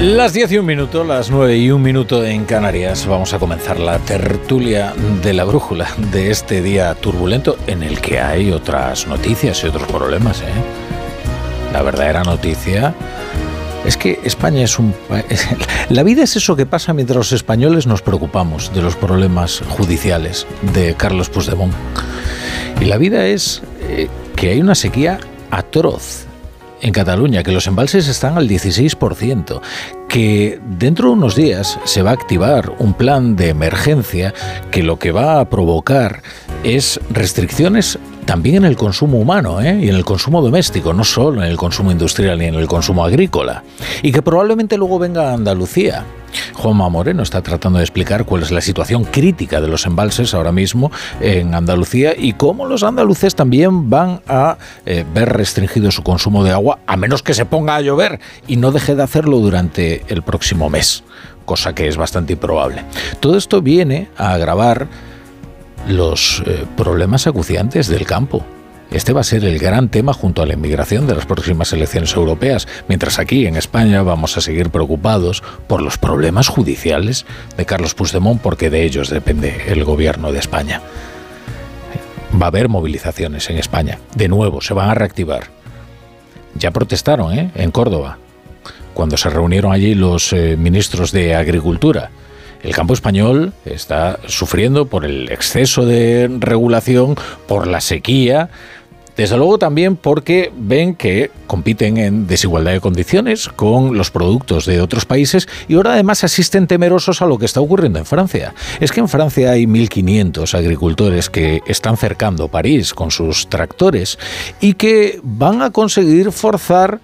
Las 10 y un minuto, las 9 y un minuto en Canarias, vamos a comenzar la tertulia de la brújula de este día turbulento en el que hay otras noticias y otros problemas. ¿eh? La verdadera noticia es que España es un... La vida es eso que pasa mientras los españoles nos preocupamos de los problemas judiciales de Carlos Puigdemont. Y la vida es eh, que hay una sequía atroz en Cataluña, que los embalses están al 16%, que dentro de unos días se va a activar un plan de emergencia que lo que va a provocar es restricciones también en el consumo humano ¿eh? y en el consumo doméstico, no solo en el consumo industrial ni en el consumo agrícola, y que probablemente luego venga a Andalucía. Juanma Moreno está tratando de explicar cuál es la situación crítica de los embalses ahora mismo en Andalucía y cómo los andaluces también van a eh, ver restringido su consumo de agua, a menos que se ponga a llover y no deje de hacerlo durante el próximo mes, cosa que es bastante improbable. Todo esto viene a agravar los eh, problemas acuciantes del campo. Este va a ser el gran tema junto a la inmigración de las próximas elecciones europeas, mientras aquí en España vamos a seguir preocupados por los problemas judiciales de Carlos Puigdemont porque de ellos depende el gobierno de España. Va a haber movilizaciones en España. De nuevo, se van a reactivar. Ya protestaron ¿eh? en Córdoba, cuando se reunieron allí los eh, ministros de Agricultura el campo español está sufriendo por el exceso de regulación, por la sequía, desde luego también porque ven que compiten en desigualdad de condiciones con los productos de otros países y ahora además asisten temerosos a lo que está ocurriendo en Francia. Es que en Francia hay 1.500 agricultores que están cercando París con sus tractores y que van a conseguir forzar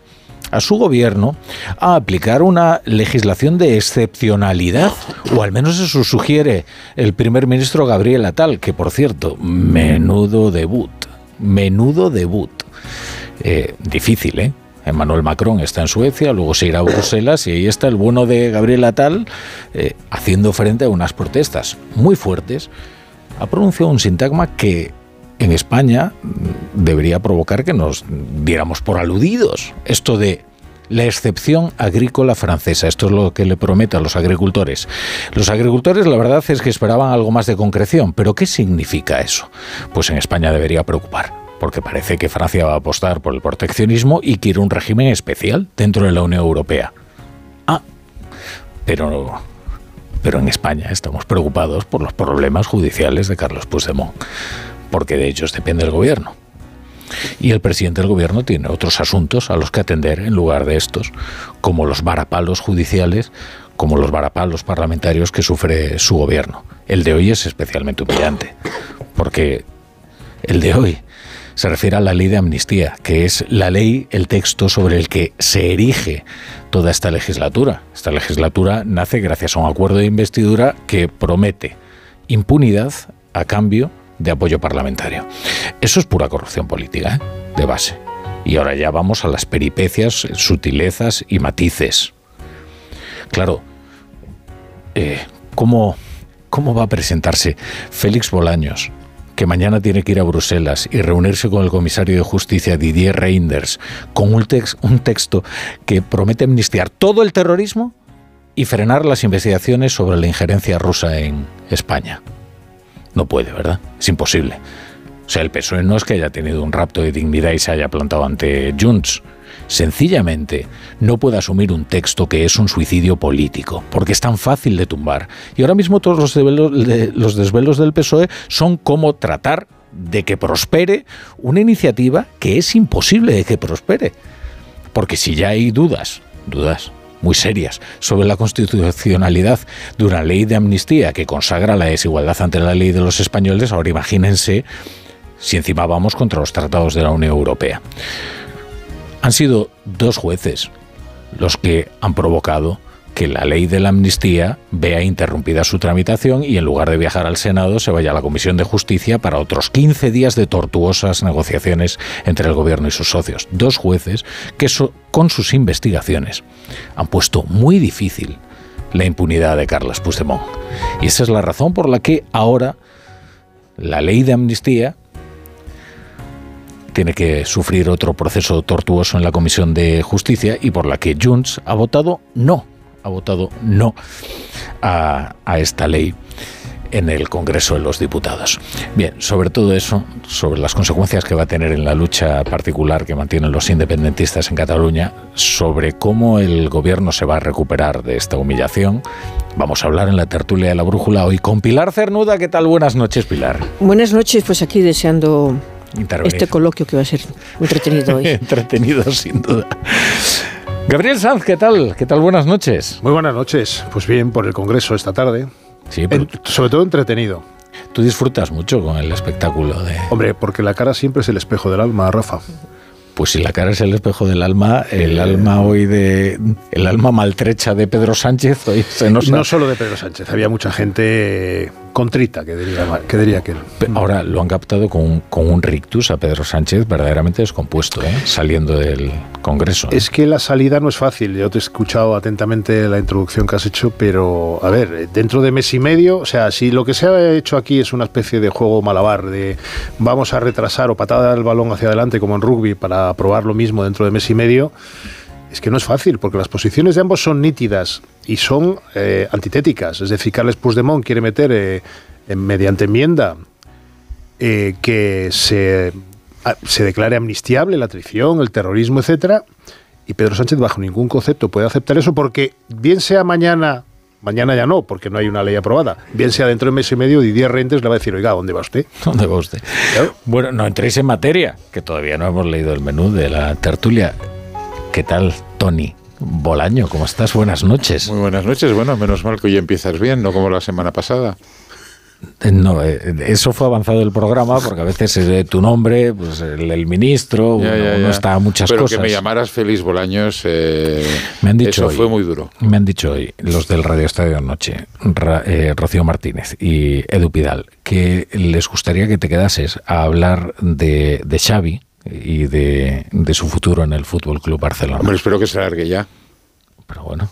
a su gobierno a aplicar una legislación de excepcionalidad, o al menos eso sugiere el primer ministro Gabriel Atal, que por cierto, menudo debut, menudo debut. Eh, difícil, ¿eh? Emmanuel Macron está en Suecia, luego se irá a Bruselas y ahí está el bueno de Gabriel Atal eh, haciendo frente a unas protestas muy fuertes. Ha pronunciado un sintagma que en España mm, debería provocar que nos diéramos por aludidos. Esto de la excepción agrícola francesa. Esto es lo que le promete a los agricultores. Los agricultores la verdad es que esperaban algo más de concreción, pero ¿qué significa eso? Pues en España debería preocupar, porque parece que Francia va a apostar por el proteccionismo y quiere un régimen especial dentro de la Unión Europea. Ah, pero pero en España estamos preocupados por los problemas judiciales de Carlos Puigdemont porque de ellos depende el gobierno. Y el presidente del gobierno tiene otros asuntos a los que atender en lugar de estos, como los varapalos judiciales, como los varapalos parlamentarios que sufre su gobierno. El de hoy es especialmente humillante, porque el de hoy se refiere a la ley de amnistía, que es la ley, el texto sobre el que se erige toda esta legislatura. Esta legislatura nace gracias a un acuerdo de investidura que promete impunidad a cambio de apoyo parlamentario. Eso es pura corrupción política, ¿eh? de base. Y ahora ya vamos a las peripecias, sutilezas y matices. Claro, eh, ¿cómo, ¿cómo va a presentarse Félix Bolaños, que mañana tiene que ir a Bruselas y reunirse con el comisario de justicia Didier Reinders, con un, un texto que promete amnistiar todo el terrorismo y frenar las investigaciones sobre la injerencia rusa en España? No puede, ¿verdad? Es imposible. O sea, el PSOE no es que haya tenido un rapto de dignidad y se haya plantado ante Junts. Sencillamente no puede asumir un texto que es un suicidio político, porque es tan fácil de tumbar. Y ahora mismo todos los desvelos, los desvelos del PSOE son cómo tratar de que prospere una iniciativa que es imposible de que prospere. Porque si ya hay dudas, dudas muy serias sobre la constitucionalidad de una ley de amnistía que consagra la desigualdad ante la ley de los españoles, ahora imagínense si encima vamos contra los tratados de la Unión Europea. Han sido dos jueces los que han provocado que la ley de la amnistía vea interrumpida su tramitación y en lugar de viajar al Senado se vaya a la Comisión de Justicia para otros 15 días de tortuosas negociaciones entre el gobierno y sus socios. Dos jueces que con sus investigaciones han puesto muy difícil la impunidad de Carles Puigdemont. Y esa es la razón por la que ahora la ley de amnistía tiene que sufrir otro proceso tortuoso en la Comisión de Justicia y por la que Junts ha votado no, ha votado no a, a esta ley en el Congreso de los Diputados. Bien, sobre todo eso, sobre las consecuencias que va a tener en la lucha particular que mantienen los independentistas en Cataluña, sobre cómo el gobierno se va a recuperar de esta humillación, vamos a hablar en la tertulia de la brújula hoy con Pilar Cernuda. ¿Qué tal? Buenas noches, Pilar. Buenas noches, pues aquí deseando este coloquio que va a ser entretenido hoy. entretenido, sin duda. Gabriel Sanz, ¿qué tal? ¿Qué tal? Buenas noches. Muy buenas noches. Pues bien, por el Congreso esta tarde. Sí, sobre todo entretenido. Tú disfrutas mucho con el espectáculo de... Hombre, porque la cara siempre es el espejo del alma, Rafa. Pues si la cara es el espejo del alma, el eh, alma hoy de. El alma maltrecha de Pedro Sánchez hoy se nos. No solo de Pedro Sánchez, había mucha gente contrita, que diría, que diría que Ahora lo han captado con un, con un rictus a Pedro Sánchez verdaderamente descompuesto, ¿eh? saliendo del Congreso. Es que la salida no es fácil. Yo te he escuchado atentamente la introducción que has hecho, pero a ver, dentro de mes y medio, o sea, si lo que se ha hecho aquí es una especie de juego malabar, de vamos a retrasar o patada el balón hacia adelante como en rugby para aprobar lo mismo dentro de mes y medio, es que no es fácil, porque las posiciones de ambos son nítidas y son eh, antitéticas. Es decir, Carles Puigdemont quiere meter eh, mediante enmienda eh, que se, se declare amnistiable la traición, el terrorismo, etcétera, y Pedro Sánchez bajo ningún concepto puede aceptar eso porque bien sea mañana Mañana ya no, porque no hay una ley aprobada. Bien sea dentro de un mes y medio, Didier Rentes le va a decir, oiga, ¿dónde va usted? ¿Dónde va usted? Bueno, no entréis en materia, que todavía no hemos leído el menú de la tertulia. ¿Qué tal, Tony? Bolaño, ¿cómo estás? Buenas noches. Muy buenas noches. Bueno, menos mal que hoy empiezas bien, no como la semana pasada. Eh, no, eh, eso fue avanzado el programa porque a veces es tu nombre, pues el, ministro, no está muchas Pero cosas. Pero que me llamaras Feliz Bolaños, eh, me han dicho eso fue muy duro. Me han dicho hoy los del Radio Estadio Noche, Rocío Martínez y Edu Pidal, que les gustaría que te quedases a hablar de, de Xavi y de, de su futuro en el Fútbol Club Barcelona. Hombre, espero que se largue ya. Pero bueno.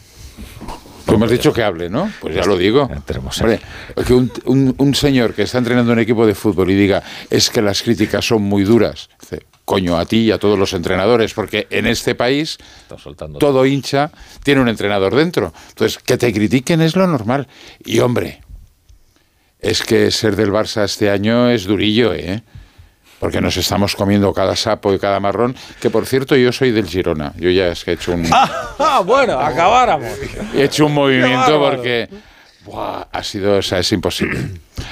Tú me has dicho que hable, ¿no? Pues ya lo digo. Hombre, que un, señor que está entrenando un equipo de fútbol y diga es que las críticas son muy duras, coño, a ti y a todos los entrenadores, porque en este país todo hincha tiene un entrenador dentro. Entonces, que te critiquen es lo normal. Y hombre, es que ser del Barça este año es durillo, ¿eh? Porque nos estamos comiendo cada sapo y cada marrón, que por cierto yo soy del Girona, yo ya es que he hecho un... Ah, bueno, acabáramos. He hecho un movimiento porque... ha sido, o sea, es imposible.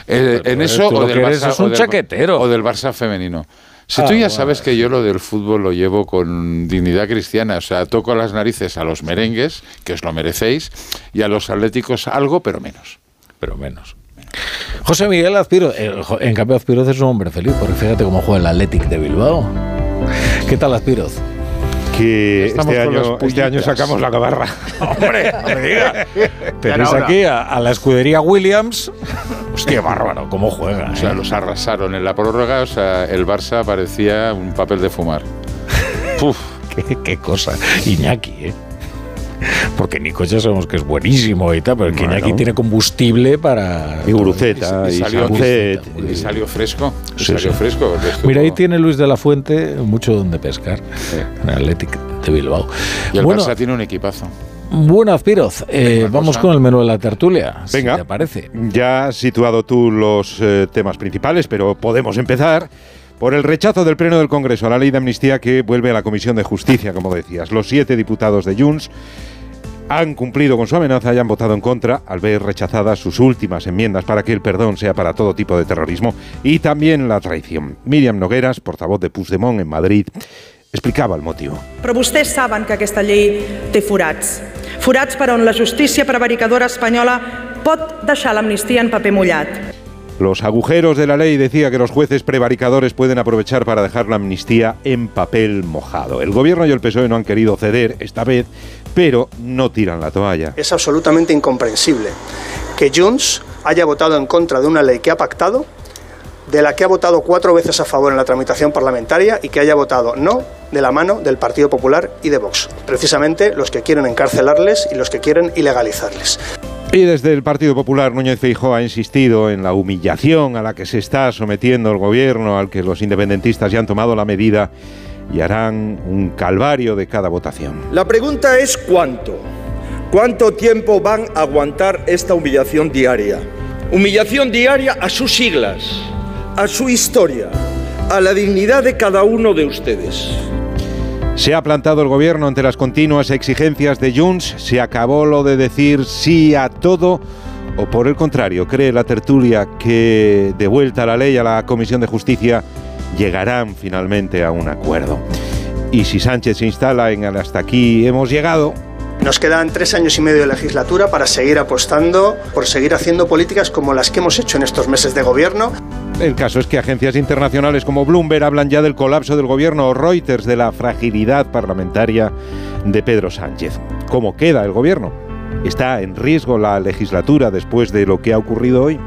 Eh, en eso o del, Barça, es un chaquetero. o del Barça femenino. Si tú ya sabes que yo lo del fútbol lo llevo con dignidad cristiana, o sea, toco las narices a los merengues, que os lo merecéis, y a los atléticos algo, pero menos. Pero menos. José Miguel Azpiroz, eh, en cambio Azpiroz es un hombre feliz, porque fíjate cómo juega el Athletic de Bilbao. ¿Qué tal Azpiroz? que este año, este año, sacamos la cabarra. Hombre, no me. Tenéis aquí a, la escudería Williams. Hostia, bárbaro, cómo juega. O sea, ¿eh? los arrasaron en la prórroga. O sea, el Barça parecía un papel de fumar. Uf, qué, qué cosa. Iñaki, ¿eh? Porque Nico ya sabemos que es buenísimo y tal, pero bueno. aquí tiene combustible para... Y Guruceta, y, salió, y, salió fresco, salió fresco. Mira, ahí tiene Luis de la Fuente mucho donde pescar, en el Athletic de Bilbao. Y el bueno, Barça tiene un equipazo. Bueno, Azpiroz, eh, vamos con el menú de la tertulia. Venga, si te parece. Ya has situado tú los eh, temas principales, pero podemos empezar por el rechazo del Pleno del Congreso a la ley de amnistía que vuelve a la Comisión de Justicia, como decías. Los siete diputados de Junts han cumplido con su amenaza y han votado en contra al ver rechazadas sus últimas enmiendas para que el perdón sea para todo tipo de terrorismo y también la traición. Miriam Nogueras, portavoz de Puigdemont en Madrid, explicava el motiu. Però vostès saben que aquesta llei té forats. Forats per on la justícia prevaricadora espanyola pot deixar l'amnistia en paper mullat. Los agujeros de la ley decía que los jueces prevaricadores pueden aprovechar para dejar la amnistía en papel mojado. El gobierno y el PSOE no han querido ceder esta vez, pero no tiran la toalla. Es absolutamente incomprensible que Junts haya votado en contra de una ley que ha pactado de la que ha votado cuatro veces a favor en la tramitación parlamentaria y que haya votado no de la mano del Partido Popular y de Vox, precisamente los que quieren encarcelarles y los que quieren ilegalizarles. Y desde el Partido Popular, Núñez Feijóo ha insistido en la humillación a la que se está sometiendo el gobierno, al que los independentistas ya han tomado la medida y harán un calvario de cada votación. La pregunta es cuánto. ¿Cuánto tiempo van a aguantar esta humillación diaria? Humillación diaria a sus siglas, a su historia, a la dignidad de cada uno de ustedes. Se ha plantado el gobierno ante las continuas exigencias de Junts, se acabó lo de decir sí a todo o por el contrario, cree la tertulia que de vuelta la ley a la Comisión de Justicia llegarán finalmente a un acuerdo. Y si Sánchez se instala en el hasta aquí hemos llegado, nos quedan tres años y medio de legislatura para seguir apostando por seguir haciendo políticas como las que hemos hecho en estos meses de gobierno. El caso es que agencias internacionales como Bloomberg hablan ya del colapso del gobierno o Reuters de la fragilidad parlamentaria de Pedro Sánchez. ¿Cómo queda el gobierno? ¿Está en riesgo la legislatura después de lo que ha ocurrido hoy?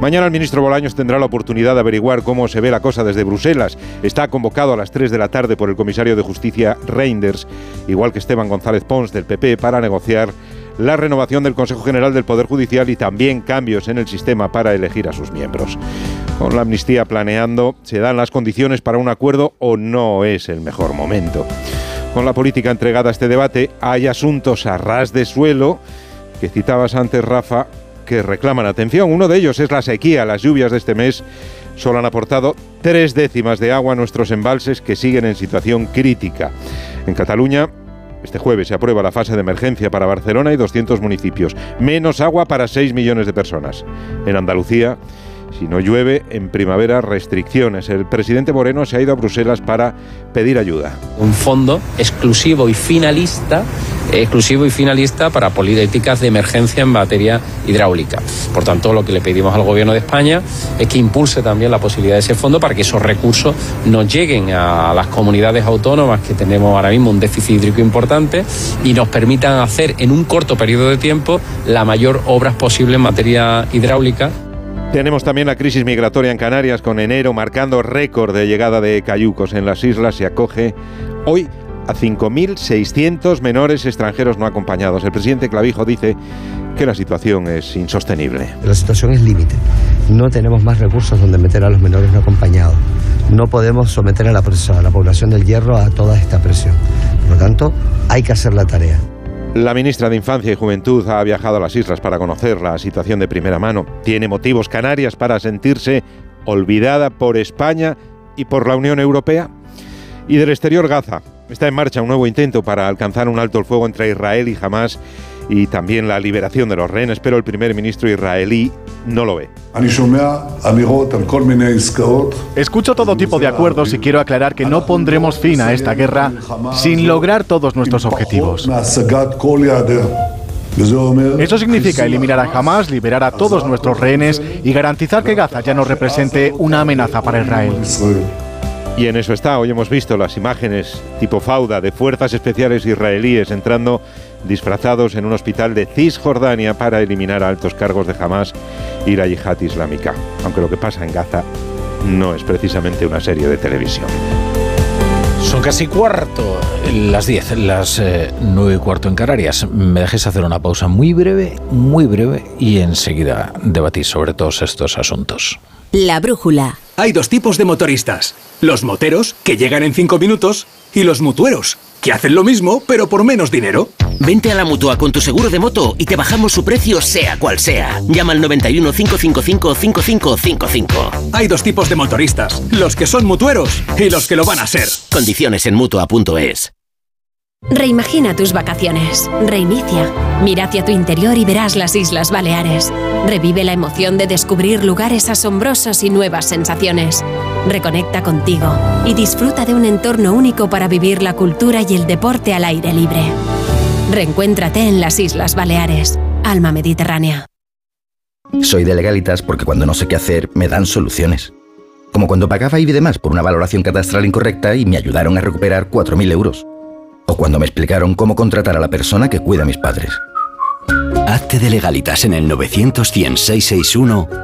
Mañana el ministro Bolaños tendrá la oportunidad de averiguar cómo se ve la cosa desde Bruselas. Está convocado a las 3 de la tarde por el comisario de Justicia Reinders, igual que Esteban González Pons del PP, para negociar la renovación del Consejo General del Poder Judicial y también cambios en el sistema para elegir a sus miembros. Con la amnistía planeando, ¿se dan las condiciones para un acuerdo o no es el mejor momento? Con la política entregada a este debate, hay asuntos a ras de suelo que citabas antes, Rafa, que reclaman atención. Uno de ellos es la sequía. Las lluvias de este mes solo han aportado tres décimas de agua a nuestros embalses que siguen en situación crítica. En Cataluña, este jueves se aprueba la fase de emergencia para Barcelona y 200 municipios. Menos agua para 6 millones de personas. En Andalucía, si no llueve, en primavera restricciones. El presidente Moreno se ha ido a Bruselas para pedir ayuda. Un fondo exclusivo y finalista, exclusivo y finalista para políticas de emergencia en materia hidráulica. Por tanto, lo que le pedimos al gobierno de España es que impulse también la posibilidad de ese fondo para que esos recursos nos lleguen a las comunidades autónomas que tenemos ahora mismo un déficit hídrico importante y nos permitan hacer en un corto periodo de tiempo la mayor obras posible en materia hidráulica. Tenemos también la crisis migratoria en Canarias, con enero marcando récord de llegada de cayucos. En las islas se acoge hoy a 5.600 menores extranjeros no acompañados. El presidente Clavijo dice que la situación es insostenible. La situación es límite. No tenemos más recursos donde meter a los menores no acompañados. No podemos someter a la, a la población del hierro a toda esta presión. Por lo tanto, hay que hacer la tarea. La ministra de Infancia y Juventud ha viajado a las islas para conocer la situación de primera mano. Tiene motivos Canarias para sentirse olvidada por España y por la Unión Europea. Y del exterior Gaza. Está en marcha un nuevo intento para alcanzar un alto el fuego entre Israel y Hamas y también la liberación de los rehenes, pero el primer ministro israelí no lo ve. Escucho todo tipo de acuerdos y quiero aclarar que no pondremos fin a esta guerra sin lograr todos nuestros objetivos. Eso significa eliminar a Hamas, liberar a todos nuestros rehenes y garantizar que Gaza ya no represente una amenaza para Israel. Y en eso está, hoy hemos visto las imágenes tipo Fauda de fuerzas especiales israelíes entrando disfrazados en un hospital de Cisjordania para eliminar a altos cargos de Hamas y la yihad islámica. Aunque lo que pasa en Gaza no es precisamente una serie de televisión. Son casi cuarto, las 10, las eh, nueve y cuarto en Canarias. Me dejes hacer una pausa muy breve, muy breve, y enseguida debatir sobre todos estos asuntos. La brújula. Hay dos tipos de motoristas. Los moteros, que llegan en cinco minutos, y los mutueros, que hacen lo mismo, pero por menos dinero. Vente a la mutua con tu seguro de moto y te bajamos su precio, sea cual sea. Llama al 91 555 5555. Hay dos tipos de motoristas: los que son mutueros y los que lo van a ser. Condiciones en mutua.es. Reimagina tus vacaciones. Reinicia. Mira hacia tu interior y verás las Islas Baleares. Revive la emoción de descubrir lugares asombrosos y nuevas sensaciones. Reconecta contigo y disfruta de un entorno único para vivir la cultura y el deporte al aire libre. Reencuéntrate en las Islas Baleares. Alma Mediterránea. Soy de legalitas porque cuando no sé qué hacer me dan soluciones. Como cuando pagaba IBI más por una valoración catastral incorrecta y me ayudaron a recuperar 4.000 euros. O cuando me explicaron cómo contratar a la persona que cuida a mis padres. Hazte de legalitas en el 900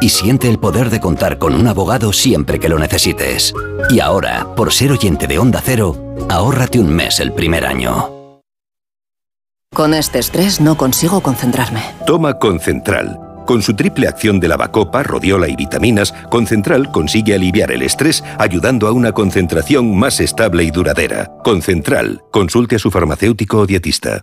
y siente el poder de contar con un abogado siempre que lo necesites. Y ahora, por ser oyente de Onda Cero, ahórrate un mes el primer año. Con este estrés no consigo concentrarme. Toma Concentral. Con su triple acción de lavacopa, rodiola y vitaminas, Concentral consigue aliviar el estrés ayudando a una concentración más estable y duradera. Concentral. Consulte a su farmacéutico o dietista.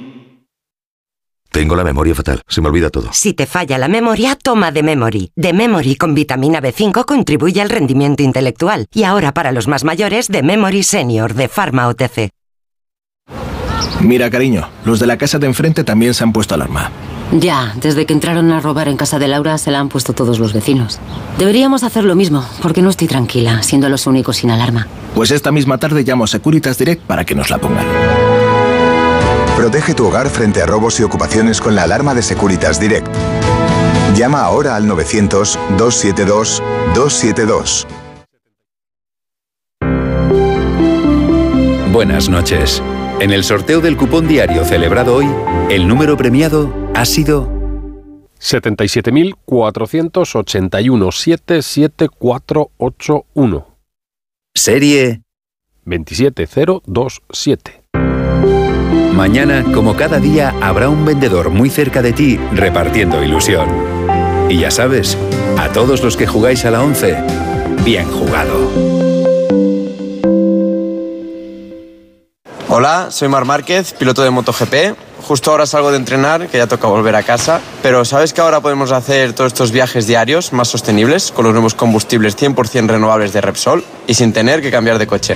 Tengo la memoria fatal, se me olvida todo. Si te falla la memoria, toma de Memory. De Memory con vitamina B5 contribuye al rendimiento intelectual. Y ahora para los más mayores, de Memory Senior de Pharma OTC. Mira, cariño, los de la casa de enfrente también se han puesto alarma. Ya, desde que entraron a robar en casa de Laura se la han puesto todos los vecinos. Deberíamos hacer lo mismo, porque no estoy tranquila, siendo los únicos sin alarma. Pues esta misma tarde llamo a Securitas Direct para que nos la pongan. Protege tu hogar frente a robos y ocupaciones con la alarma de Securitas Direct. Llama ahora al 900-272-272. Buenas noches. En el sorteo del cupón diario celebrado hoy, el número premiado ha sido 77.481 77481. Serie 27027. Mañana, como cada día, habrá un vendedor muy cerca de ti repartiendo ilusión. Y ya sabes, a todos los que jugáis a la 11, bien jugado. Hola, soy Mar Márquez, piloto de MotoGP. Justo ahora salgo de entrenar, que ya toca volver a casa. Pero ¿sabes que ahora podemos hacer todos estos viajes diarios más sostenibles con los nuevos combustibles 100% renovables de Repsol y sin tener que cambiar de coche?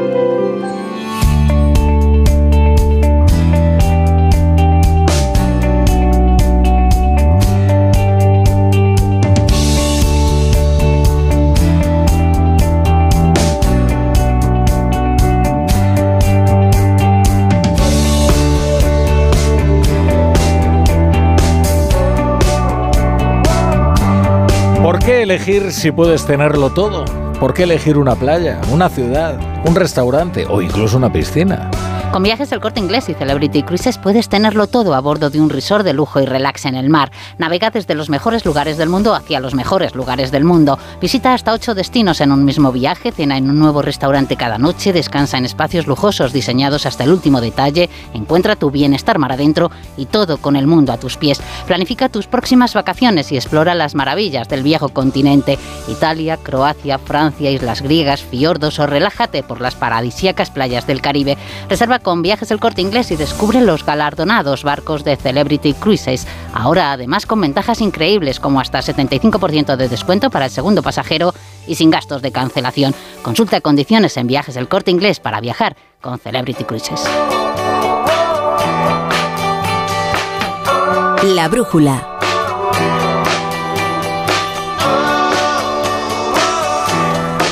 qué elegir si puedes tenerlo todo? ¿Por qué elegir una playa, una ciudad, un restaurante o incluso una piscina? Con viajes El Corte Inglés y Celebrity Cruises puedes tenerlo todo a bordo de un resort de lujo y relax en el mar. Navega desde los mejores lugares del mundo hacia los mejores lugares del mundo. Visita hasta ocho destinos en un mismo viaje, cena en un nuevo restaurante cada noche, descansa en espacios lujosos diseñados hasta el último detalle, encuentra tu bienestar mar adentro y todo con el mundo a tus pies. Planifica tus próximas vacaciones y explora las maravillas del viejo continente. Italia, Croacia, Francia, islas griegas, fiordos o relájate por las paradisíacas playas del Caribe. Reserva con Viajes El Corte Inglés y descubre los galardonados barcos de Celebrity Cruises. Ahora además con ventajas increíbles como hasta 75% de descuento para el segundo pasajero y sin gastos de cancelación. Consulta condiciones en Viajes El Corte Inglés para viajar con Celebrity Cruises. La brújula.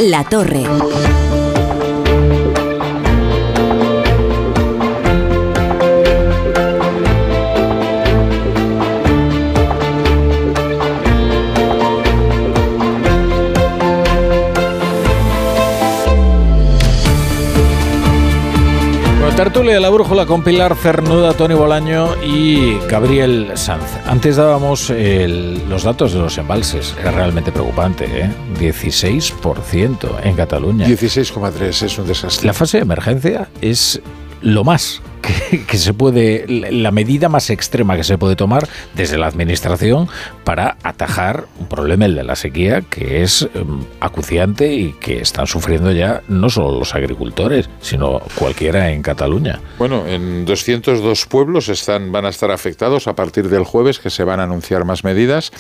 La torre. Tertulia de la Brújula con Pilar Cernuda, Tony Bolaño y Gabriel Sanz. Antes dábamos los datos de los embalses. Es realmente preocupante, ¿eh? 16% en Cataluña. 16,3 es un desastre. La fase de emergencia es lo más que, se puede, la medida más extrema que se puede tomar desde la administración para atajar un problema, el de la sequía, que es em, acuciante y que están sufriendo ya no solo los agricultores, sino cualquiera en Cataluña. Bueno, en 202 pueblos están, van a estar afectados a partir del jueves, que se van a anunciar más medidas,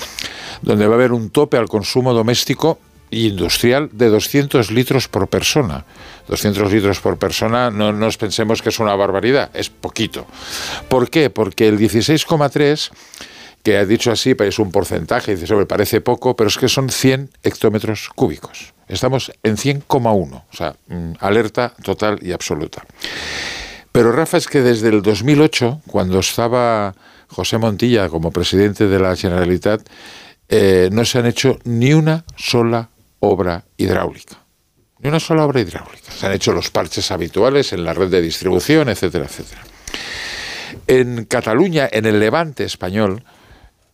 donde va a haber un tope al consumo doméstico industrial de 200 litros por persona. 200 litros por persona, no nos pensemos que es una barbaridad, es poquito. ¿Por qué? Porque el 16,3 que ha dicho así, es un porcentaje, dice, sobre, parece poco, pero es que son 100 hectómetros cúbicos. Estamos en 100,1, o sea, mm, alerta total y absoluta. Pero Rafa, es que desde el 2008, cuando estaba José Montilla como presidente de la Generalitat, eh, no se han hecho ni una sola obra hidráulica. Ni una sola obra hidráulica. Se han hecho los parches habituales en la red de distribución, etcétera, etcétera. En Cataluña, en el levante español,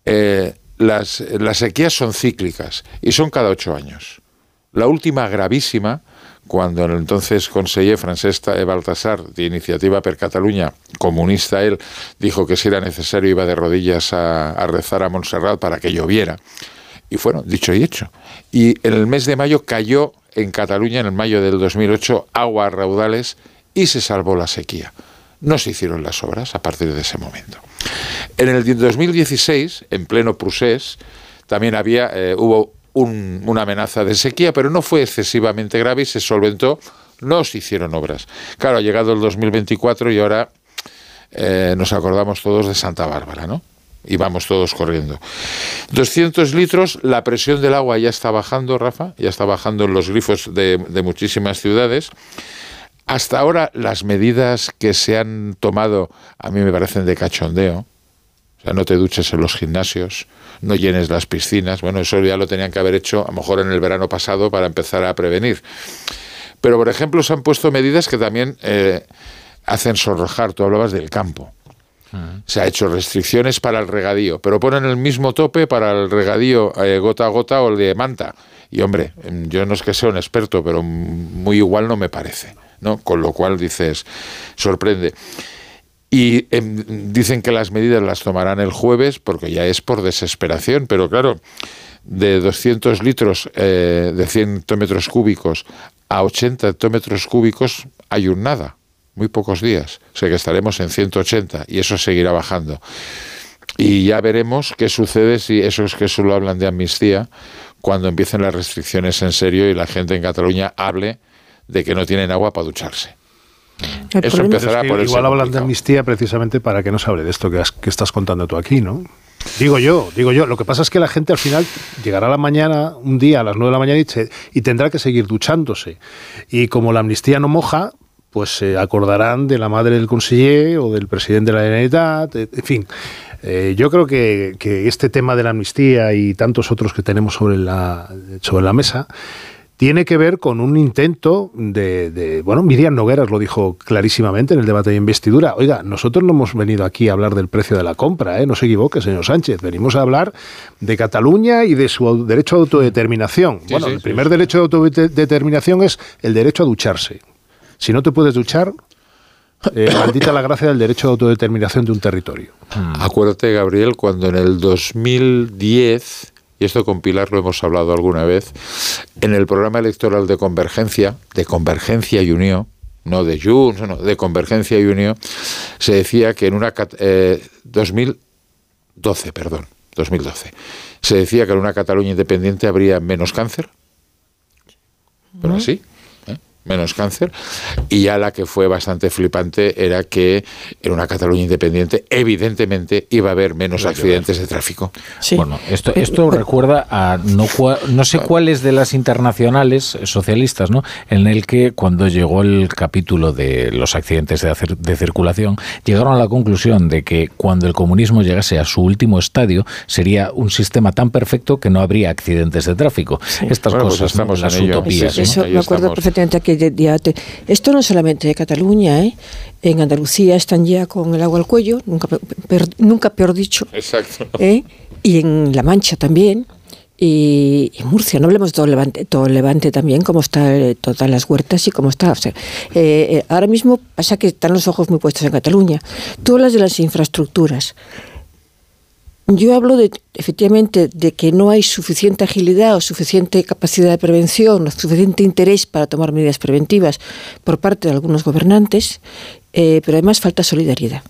eh, las, las sequías son cíclicas y son cada ocho años. La última gravísima, cuando el entonces conseller Francesc Baltasar, de Iniciativa per Cataluña, comunista él, dijo que si era necesario iba de rodillas a, a rezar a Montserrat para que lloviera. Y bueno, dicho y hecho. Y en el mes de mayo cayó en Cataluña, en el mayo del 2008, aguas raudales y se salvó la sequía. No se hicieron las obras a partir de ese momento. En el 2016, en pleno Prusés, también había, eh, hubo una amenaza de sequía, pero no fue excesivamente grave y se solventó. No se hicieron obras. Claro, ha llegado el 2024 y ahora eh, nos acordamos todos de Santa Bárbara, ¿no? Y vamos todos corriendo. 200 litros, la presión del agua ya está bajando, Rafa, ya está bajando en los grifos de, muchísimas ciudades. Hasta ahora las medidas que se han tomado a mí me parecen de cachondeo. O sea, no te duches en los gimnasios, no llenes las piscinas. Bueno, eso ya lo tenían que haber hecho a lo mejor en el verano pasado para empezar a prevenir. Pero, por ejemplo, se han puesto medidas que también eh, hacen sonrojar. Tú hablabas del campo. Se ha hecho restricciones para el regadío, pero ponen el mismo tope para el regadío eh, gota a gota o el de manta. Y hombre, em, yo no es que sea un experto, pero muy igual no me parece, ¿no? Con lo cual dices, sorprende. Y em, dicen que las medidas las tomarán el jueves porque ya es por desesperación, pero claro, de 200 litros eh, de 100 hectómetros cúbicos a 80 hectómetros cúbicos hay un nada muy pocos días. O sea que estaremos en 180 y eso seguirá bajando. Y ya veremos qué sucede si esos que solo hablan de amnistía, cuando empiecen las restricciones en serio y la gente en Cataluña hable de que no tienen agua para ducharse. eso empezará por Igual hablan de amnistía precisamente para que no se hable de esto que, que estás contando tú aquí, ¿no? Digo yo, digo yo. Lo que pasa es que la gente al final llegará a la mañana, un día a las 9 de la mañana y, y, tendrá que seguir duchándose. Y como la amnistía no moja, pues se acordarán de la madre del conseller o del presidente de la Generalitat, en fin. Eh, yo creo que, este tema de la amnistía y tantos otros que tenemos sobre la, sobre la mesa tiene que ver con un intento de, bueno, Miriam Nogueras lo dijo clarísimamente en el debate de investidura. Oiga, nosotros no hemos venido aquí a hablar del precio de la compra, ¿eh? no se equivoque, señor Sánchez. Venimos a hablar de Cataluña y de su derecho a autodeterminación. bueno, el primer derecho de autodeterminación es el derecho a ducharse. Si no te puedes duchar, eh, maldita la gracia del derecho de autodeterminación de un territorio. Hmm. Acuérdate, Gabriel, cuando en el 2010, y esto con Pilar lo hemos hablado alguna vez, en el programa electoral de Convergencia, de Convergencia y Unión, no de Junts, no, de Convergencia y Unión, se decía que en una... 2012, eh, perdón, 2012, se decía que en una Cataluña independiente habría menos cáncer. Pero así, menos cáncer. Y ya la que fue bastante flipante era que en una Cataluña independiente, evidentemente, iba a haber menos accidentes de tráfico. Bueno, esto, esto recuerda a no, no sé cuáles de las internacionales socialistas, ¿no? En el que cuando llegó el capítulo de los accidentes de, de circulación, llegaron a la conclusión de que cuando el comunismo llegase a su último estadio, sería un sistema tan perfecto que no habría accidentes de tráfico. Estas pues cosas, estamos las utopías. Eso, me acuerdo perfectamente que esto no solamente de Cataluña, ¿eh? en Andalucía están ya con el agua al cuello, nunca, nunca peor dicho. Exacto. ¿eh? Y en La Mancha también. y, Murcia, no hablemos de todo Levante, todo Levante también, cómo está eh, todas las huertas y cómo está. Eh, eh, ahora mismo pasa que están los ojos muy puestos en Cataluña. Tú hablas de las infraestructuras. Yo hablo de, efectivamente de que no hay suficiente agilidad o suficiente capacidad de prevención o suficiente interés para tomar medidas preventivas por parte de algunos gobernantes, pero además falta solidaridad.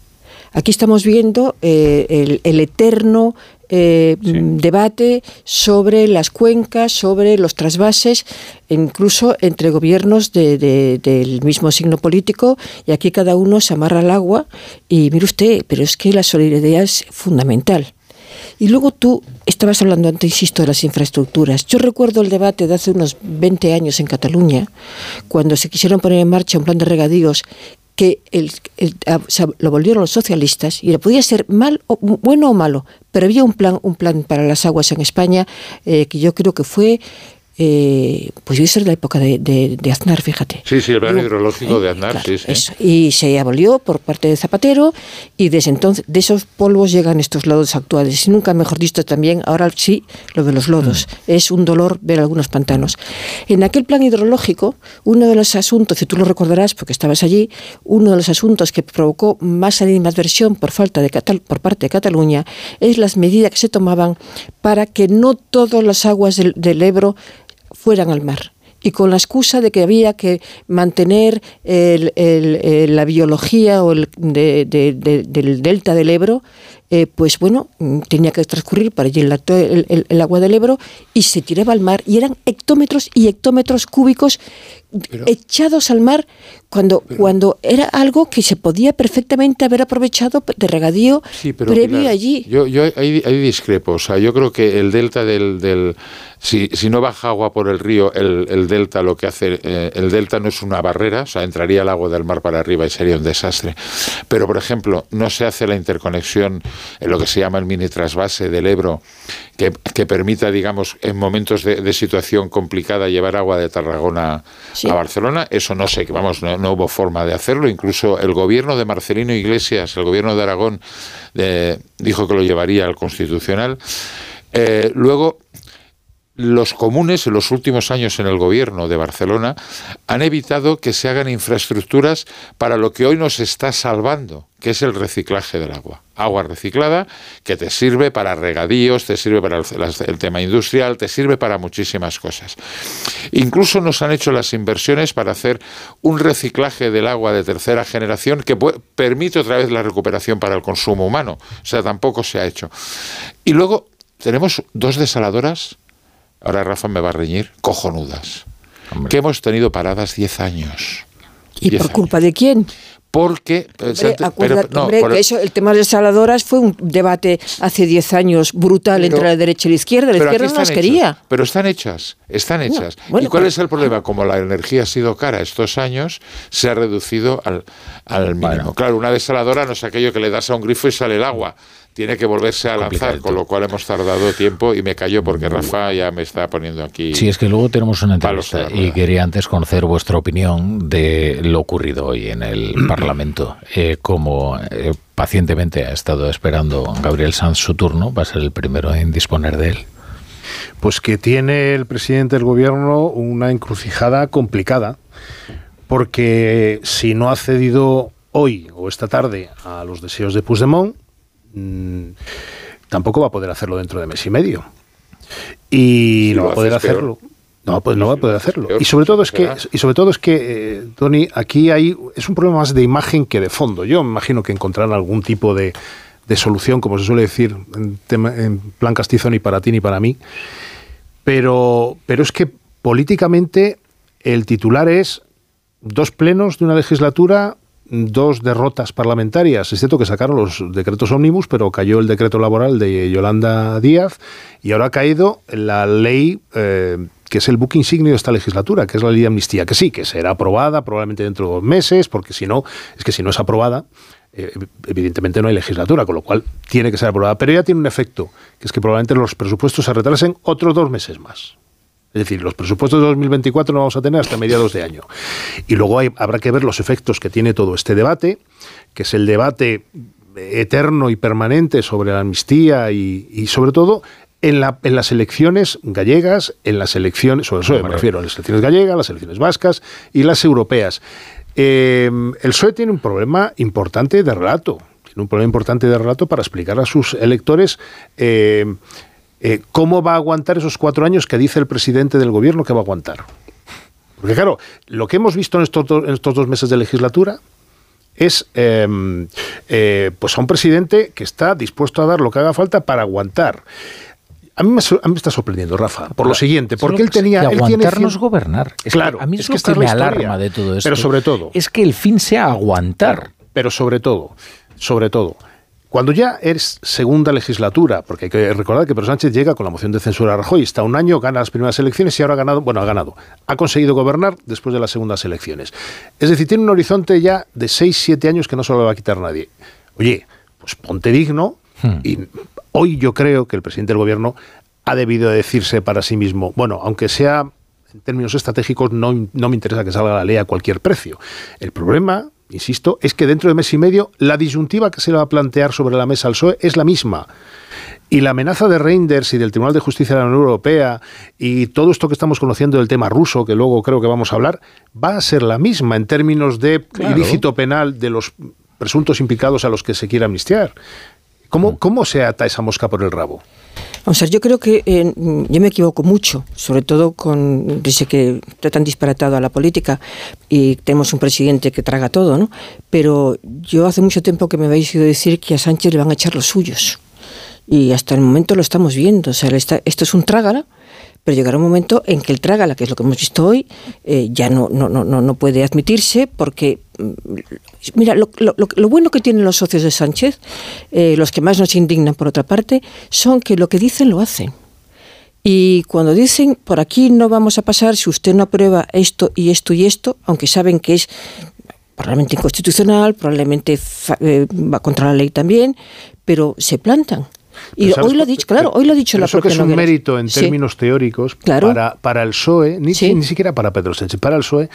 Aquí estamos viendo el, el, eterno eh, debate sobre las cuencas, sobre los trasvases, incluso entre gobiernos del mismo signo político, y aquí cada uno se amarra al agua, y mire usted, pero es que la solidaridad es fundamental. Y luego tú estabas hablando antes, insisto, de las infraestructuras. Yo recuerdo el debate de hace unos 20 años en Cataluña, cuando se quisieron poner en marcha un plan de regadíos que el, lo volvieron los socialistas y podía ser mal o, bueno o malo, pero había un plan, un plan para las aguas en España eh, que yo creo que fue eh, pues debe ser la época de, Aznar, fíjate. Sí, sí, el plan hidrológico de Aznar, sí, sí. Y se abolió por parte de Zapatero y desde entonces de esos polvos llegan estos lodos actuales. Y nunca mejor visto también, ahora sí, lo de los lodos. Mm. Es un dolor ver algunos pantanos. En aquel plan hidrológico, uno de los asuntos, y tú lo recordarás porque estabas allí, uno de los asuntos que provocó más animadversión por falta de por parte de Cataluña es las medidas que se tomaban para que no todas las aguas del Ebro fueran al mar. Y con la excusa de que había que mantener la biología o el del delta del Ebro, eh, pues bueno, tenía que transcurrir para allí el, el, agua del Ebro y se tiraba al mar y eran hectómetros y hectómetros cúbicos echados al mar cuando, cuando era algo que se podía perfectamente haber aprovechado de regadío previo allí. Yo, yo ahí, discrepo. O sea, yo creo que el delta del... del si, si no baja agua por el río, el, el delta lo que hace... Eh, el delta no es una barrera, o sea, entraría el agua del mar para arriba y sería un desastre. Pero, por ejemplo, no se hace la interconexión en lo que se llama el mini trasvase del Ebro, que, que permita, digamos, en momentos de, de, situación complicada llevar agua de Tarragona a Barcelona. Eso no sé, vamos, no, hubo forma de hacerlo. Incluso el gobierno de Marcelino Iglesias, el gobierno de Aragón, eh, dijo que lo llevaría al Constitucional. Eh, luego, los comunes en los últimos años en el gobierno de Barcelona han evitado que se hagan infraestructuras para lo que hoy nos está salvando, que es el reciclaje del agua. Agua reciclada que te sirve para regadíos, te sirve para el, tema industrial, te sirve para muchísimas cosas. Incluso nos han hecho las inversiones para hacer un reciclaje del agua de tercera generación que permite otra vez la recuperación para el consumo humano. O sea, tampoco se ha hecho. Y luego tenemos dos desaladoras ahora Rafa me va a reñir, cojonudas, que hemos tenido paradas 10 años. ¿Y por culpa de quién? Porque hombre, eso, el tema de las saladoras fue un debate hace 10 años brutal entre la derecha y la izquierda. La izquierda no las quería. Pero están hechas, están hechas. ¿Y cuál es el problema? Como la energía ha sido cara estos años, se ha reducido al, al mínimo. Claro, una desaladora no es aquello que le das a un grifo y sale el agua tiene que volverse a lanzar, con lo cual hemos tardado tiempo y me cayó porque Rafa ya me está poniendo aquí. Sí, es que luego tenemos una entrevista y quería antes conocer vuestra opinión de lo ocurrido hoy en el Parlamento. Eh, como eh, pacientemente ha estado esperando Gabriel Sanz su turno, va a ser el primero en disponer de él. Pues que tiene el presidente del gobierno una encrucijada complicada, porque si no ha cedido hoy o esta tarde a los deseos de Puigdemont, Mm, tampoco va a poder hacerlo dentro de mes y medio. Y no va a poder hacerlo. No, pues no va a poder hacerlo. y sobre todo es que, y sobre todo es que, eh, Tony, aquí hay es un problema más de imagen que de fondo. Yo me imagino que encontrarán algún tipo de, solución, como se suele decir en, en, plan castizo ni para ti ni para mí. Pero, pero es que políticamente el titular es dos plenos de una legislatura dos derrotas parlamentarias. Es cierto que sacaron los decretos ómnibus, pero cayó el decreto laboral de Yolanda Díaz y ahora ha caído la ley eh, que es el buque insignia de esta legislatura, que es la ley de amnistía, que sí, que será aprobada probablemente dentro de dos meses, porque si no, es que si no es aprobada, eh, evidentemente no hay legislatura, con lo cual tiene que ser aprobada. Pero ya tiene un efecto, que es que probablemente los presupuestos se retrasen otros dos meses más. Es decir, los presupuestos de 2024 no vamos a tener hasta mediados de año. Y luego habrá que ver los efectos que tiene todo este debate, que es el debate eterno y permanente sobre la amnistía y, sobre todo en, la, en, las elecciones gallegas, en las elecciones, sobre eso me refiero a las elecciones gallegas, las elecciones vascas y las europeas. Eh, el PSOE tiene un problema importante de relato, tiene un problema importante de relato para explicar a sus electores eh, eh, cómo va a aguantar esos cuatro años que dice el presidente del gobierno que va a aguantar. Porque claro, lo que hemos visto en estos, en estos dos meses de legislatura es em, pues a un presidente que está dispuesto a dar lo que haga falta para aguantar. A mí, me, está sorprendiendo, Rafa, por lo siguiente, porque él tenía... Que aguantar no es gobernar. claro, a mí es, que, está me alarma de todo esto. Pero sobre todo... Es que el fin sea aguantar. pero sobre todo, sobre todo, cuando ya eres segunda legislatura, porque hay que recordar que Pedro Sánchez llega con la moción de censura a Rajoy, está un año, gana las primeras elecciones y ahora ha ganado, bueno, ha ganado, ha conseguido gobernar después de las segundas elecciones. Es decir, tiene un horizonte ya de 6, 7 años que no se lo va a quitar nadie. Oye, pues ponte digno hmm. y Hoy yo creo que el presidente del gobierno ha debido decirse para sí mismo, bueno, aunque sea en términos estratégicos, no, me interesa que salga la ley a cualquier precio. El problema, insisto, es que dentro de mes y medio la disyuntiva que se le va a plantear sobre la mesa al PSOE es la misma. Y la amenaza de Reinders y del Tribunal de Justicia de la Unión Europea y todo esto que estamos conociendo del tema ruso, que luego creo que vamos a hablar, va a ser la misma en términos de ilícito penal de los presuntos implicados a los que se quiere amnistiar. ¿Cómo, ¿Cómo se ata esa mosca por el rabo? Vamos a yo creo que eh, yo me equivoco mucho, sobre todo con, dice que está tan disparatado a la política y tenemos un presidente que traga todo, ¿no? Pero yo hace mucho tiempo que me habéis ido decir que a Sánchez le van a echar los suyos. Y hasta el momento lo estamos viendo. O sea, esto es un trágala pero llegará un momento en que el trágala, que es lo que hemos visto hoy, eh, ya no, no, no, no puede admitirse porque, mira, lo, lo, bueno que tienen los socios de Sánchez, eh, los que más nos indignan por otra parte, son que lo que dicen lo hacen. Y cuando dicen, por aquí no vamos a pasar si usted no aprueba esto y esto y esto, aunque saben que es probablemente inconstitucional, probablemente eh, va contra la ley también, pero se plantan. Y hoy lo ha dicho, claro, hoy lo ha dicho la propia que es un mérito en términos teóricos para, para el PSOE, ni, ni, siquiera para Pedro Sánchez, para el PSOE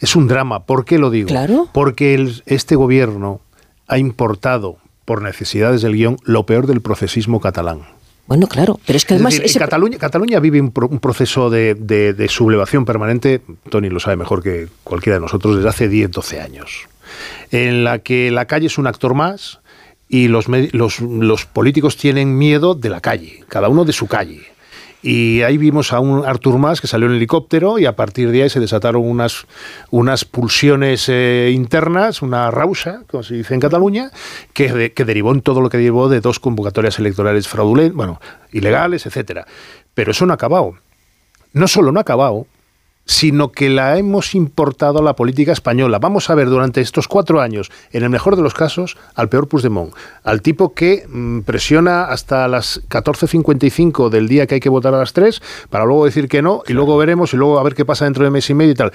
es un drama. ¿Por qué lo digo? Porque este gobierno ha importado, por necesidades del guion, lo peor del procesismo catalán. Bueno, claro, pero es que además... Cataluña, Cataluña, vive un, proceso de, de, sublevación permanente, Tony lo sabe mejor que cualquiera de nosotros, desde hace 10, 12 años, en la que la calle es un actor más, y los, los, los políticos tienen miedo de la calle, cada uno de su calle. Y ahí vimos a un Artur Mas que salió en helicóptero y a partir de ahí se desataron unas, unas pulsiones eh, internas, una rausa, como se dice en Cataluña, que, que derivó en todo lo que derivó de dos convocatorias electorales fraudulentas, bueno, ilegales, etcétera. Pero eso no ha acabado. No solo no ha acabado, sino que la hemos importado a la política española. Vamos a ver durante estos cuatro años, en el mejor de los casos, al peor Puigdemont, al tipo que mm, presiona hasta las 14.55 del día que hay que votar a las 3, para luego decir que no, y luego veremos, y luego a ver qué pasa dentro de mes y medio y tal.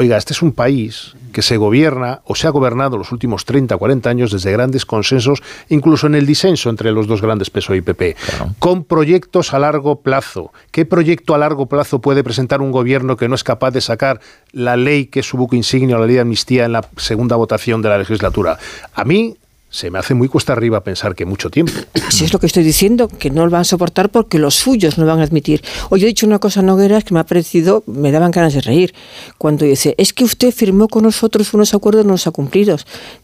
Oiga, este es un país que se gobierna o se ha gobernado los últimos 30, 40 años desde grandes consensos, incluso en el disenso entre los dos grandes PSOE y PP, con proyectos a largo plazo. ¿Qué proyecto a largo plazo puede presentar un gobierno que no es capaz de sacar la ley que es su buque insignia, la ley de amnistía, en la segunda votación de la legislatura? A mí se me hace muy cuesta arriba pensar que mucho tiempo. Si es lo que estoy diciendo, que no lo van a soportar porque los suyos no lo van a admitir. Hoy he dicho una cosa, Nogueras, que me ha parecido, me daban ganas de reír, cuando dice, es que usted firmó con nosotros unos acuerdos no los ha cumplido.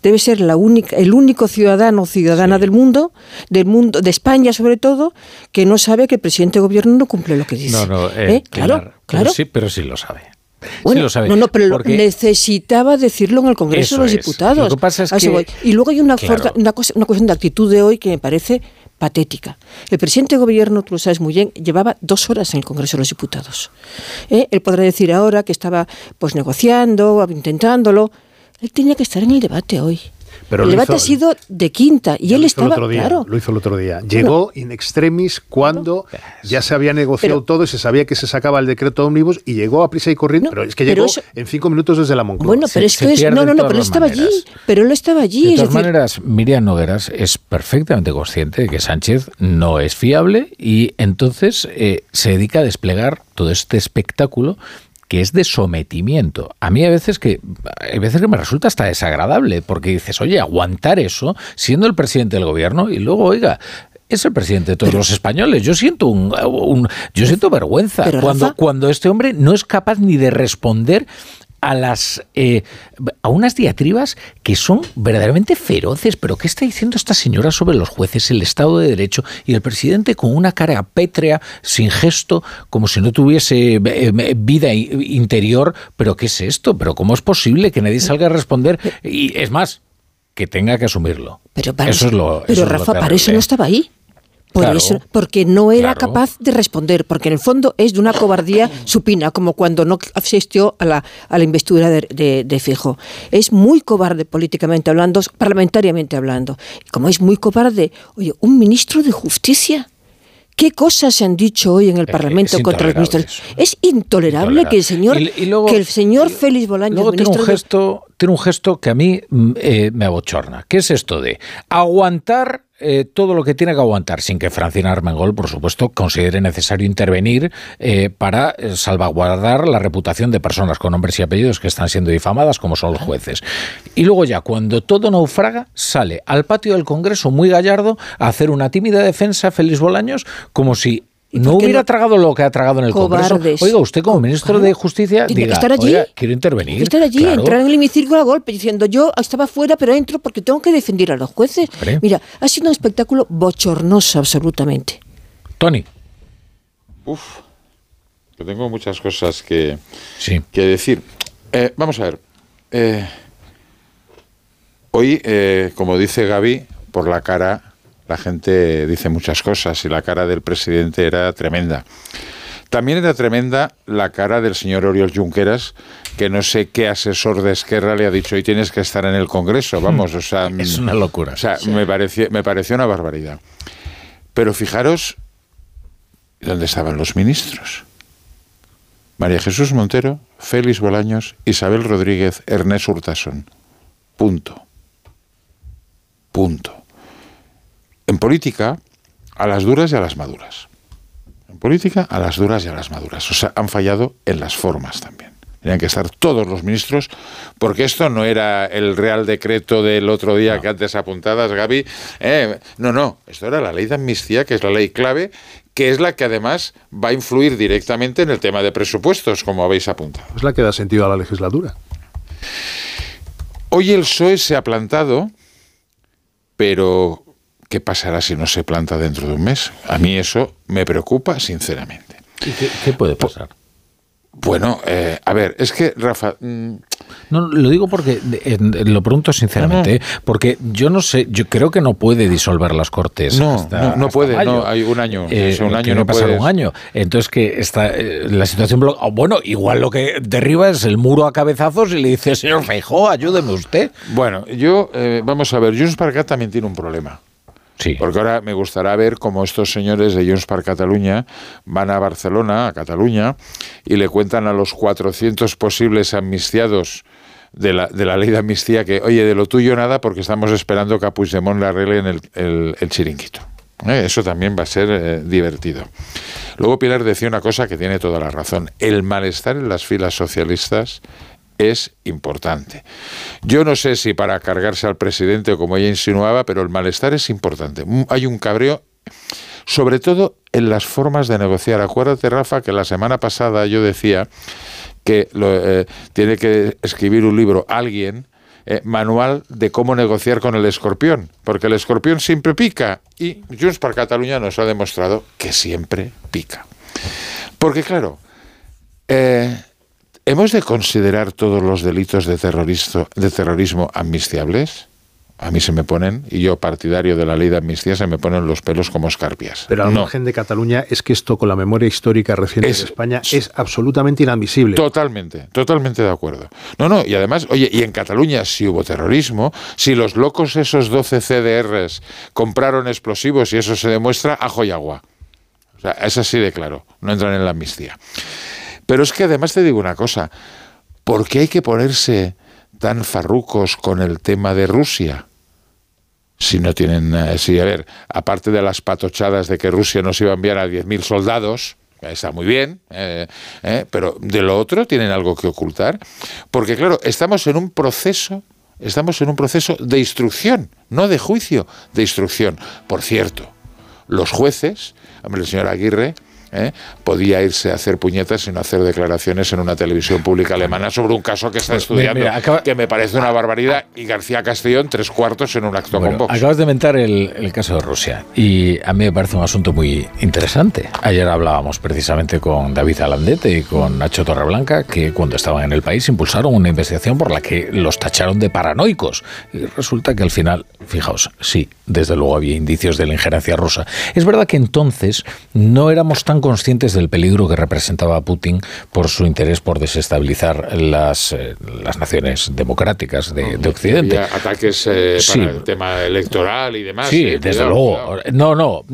Debe ser la única, el único ciudadano o ciudadana del mundo, del mundo, de España sobre todo, que no sabe que el presidente de gobierno no cumple lo que dice. No, no, eh, ¿Eh? claro, claro. sí, pero sí lo sabe. Bueno, No, no, pero necesitaba decirlo en el Congreso de los Diputados. Lo que pasa es que, y luego hay una, una, cosa, una cuestión de actitud de hoy que me parece patética. El presidente de gobierno, tú lo sabes muy bien, llevaba dos horas en el Congreso de los Diputados. ¿Eh? Él podrá decir ahora que estaba pues negociando, intentándolo. Él tenía que estar en el debate hoy el debate ha sido de quinta y él estaba, claro. Lo hizo el otro día. Llegó in extremis cuando ya se había negociado todo y se sabía que se sacaba el decreto ómnibus y llegó a prisa y corriendo, pero es que llegó en cinco minutos desde la Moncloa. Bueno, pero esto es, no, no, no, pero él estaba allí, pero él estaba allí. De todas maneras, Miriam Nogueras es perfectamente consciente de que Sánchez no es fiable y entonces eh, se dedica a desplegar todo este espectáculo que es de sometimiento. A mí a veces que hay veces que me resulta hasta desagradable porque dices, "Oye, aguantar eso siendo el presidente del gobierno y luego, oiga, es el presidente de todos los españoles. Yo siento un, yo siento vergüenza cuando, cuando este hombre no es capaz ni de responder a las eh, a unas diatribas que son verdaderamente feroces. Pero ¿qué está diciendo esta señora sobre los jueces, el Estado de Derecho y el presidente con una cara pétrea, sin gesto, como si no tuviese eh, vida interior? ¿Pero qué es esto? ¿Pero cómo es posible que nadie salga a responder? Y es más, que tenga que asumirlo. Pero, eso es lo, pero Rafa, para eso no estaba ahí. Por eso, porque no era capaz de responder, porque en el fondo es de una cobardía supina, como cuando no asistió a la, a la investidura de, de, Fijo. Es muy cobarde políticamente hablando, parlamentariamente hablando. Como es muy cobarde, oye, un ministro de justicia ¿Qué cosas se han dicho hoy en el Parlamento contra los ministros? Es intolerable, que el señor, que el señor Félix Bolaños, luego tiene un gesto, tiene un gesto que a mí mm, eh, me abochorna. ¿Qué es esto de aguantar eh, todo lo que tiene que aguantar, sin que Francina Armengol, por supuesto, considere necesario intervenir eh, para eh, salvaguardar la reputación de personas con nombres y apellidos que están siendo difamadas, como son los jueces. Y luego ya, cuando todo naufraga, sale al patio del Congreso muy gallardo a hacer una tímida defensa Félix Bolaños, como si no hubiera tragado lo que ha tragado en el Congreso. Oiga, usted como ministro de Justicia, diga, estar allí, quiero intervenir. Estar allí, entrar en el hemiciclo a golpe, diciendo yo estaba fuera, pero entro porque tengo que defender a los jueces. Mira, ha sido un espectáculo bochornoso absolutamente. Tony. Uf, yo tengo muchas cosas que, que decir. Eh, vamos a ver. Eh, hoy, eh, como dice Gaby, por la cara la gente dice muchas cosas y la cara del presidente era tremenda. También era tremenda la cara del señor Oriol Junqueras, que no sé qué asesor de Esquerra le ha dicho, hoy tienes que estar en el Congreso, vamos, o sea... Es una locura. O sea, me, pareció, me pareció una barbaridad. Pero fijaros dónde estaban los ministros. María Jesús Montero, Félix Bolaños, Isabel Rodríguez, Ernest Urtason. Punto. Punto en política a las duras y a las maduras. En política a las duras y a las maduras. O sea, han fallado en las formas también. Tenían que estar todos los ministros, porque esto no era el Real Decreto del otro día que antes apuntadas, Gaby. Eh, no, no, esto era la ley de amnistía, que es la ley clave, que es la que además va a influir directamente en el tema de presupuestos, como habéis apuntado. Es la que da sentido a la legislatura. Hoy el PSOE se ha plantado, pero ¿qué pasará si no se planta dentro de un mes? A mí eso me preocupa sinceramente. ¿Y qué, puede pasar? Bueno, eh, a ver, es que Rafa. Mm, no, lo digo porque lo pregunto sinceramente, ¿eh? porque yo no sé, yo creo que no puede disolver las cortes. No, no, puede, no, hay un año, eh, un año no pasar un año. Entonces que está la situación bueno, igual lo que derriba es el muro a cabezazos y le dice, señor Feijó, ayúdeme usted. Bueno, yo vamos a ver, Junts per acá también tiene un problema. Porque ahora me gustará ver cómo estos señores de Junts Cataluña van a Barcelona, a Cataluña, y le cuentan a los 400 posibles amnistiados de la, de la ley de amnistía que, oye, de lo tuyo nada porque estamos esperando que a Puigdemont le arreglen el, el, chiringuito. ¿Eh? Eso también va a ser eh, divertido. Luego Pilar decía una cosa que tiene toda la razón. El malestar en las filas socialistas es importante. Yo no sé si para cargarse al presidente, como ella insinuaba, pero el malestar es importante. Mm, hay un cabreo, sobre todo en las formas de negociar. Acuérdate, Rafa, que la semana pasada yo decía que eh, tiene que escribir un libro alguien, eh, manual de cómo negociar con el escorpión, porque el escorpión siempre pica y Junts per Cataluña nos ha demostrado que siempre pica. Porque claro, eh, ¿Hemos de considerar todos los delitos de, de terrorismo amnistiables? A mí se me ponen, y yo partidario de la ley de amnistía, se me ponen los pelos como escarpias. Pero al margen de Cataluña es que esto con la memoria histórica reciente de España es absolutamente inadmisible. Totalmente, totalmente de acuerdo. No, no, y además, oye, y en Cataluña si hubo terrorismo, si los locos esos 12 CDRs compraron explosivos y eso se demuestra, ajo y agua. O sea, es así de claro, no entran en la amnistía. Pero es que además te digo una cosa, ¿por qué hay que ponerse tan farrucos con el tema de Rusia? Si no tienen, eh, si, a ver, aparte de las patochadas de que Rusia nos iba a enviar a 10.000 soldados, está muy bien, eh, eh, pero de lo otro tienen algo que ocultar, porque claro, estamos en un proceso, estamos en un proceso de instrucción, no de juicio, de instrucción. Por cierto, los jueces, hombre, el señor Aguirre, ¿eh? podía irse a hacer puñetas y no hacer declaraciones en una televisión pública alemana sobre un caso que está pues estudiando, que me parece una barbaridad, y García Castellón tres cuartos en un acto con Vox. Acabas de mentar el, caso de Rusia, y a mí me parece un asunto muy interesante. Ayer hablábamos precisamente con David Alandete y con Nacho Torreblanca, que cuando estaban en el país impulsaron una investigación por la que los tacharon de paranoicos. Y resulta que al final, fijaos, sí, desde luego había indicios de la injerencia rusa. Es verdad que entonces no éramos tan conscientes del peligro que representaba Putin por su interés por desestabilizar las, eh, las naciones democráticas de, Occidente. ataques eh, para el tema electoral y demás. Sí, desde luego. No, no,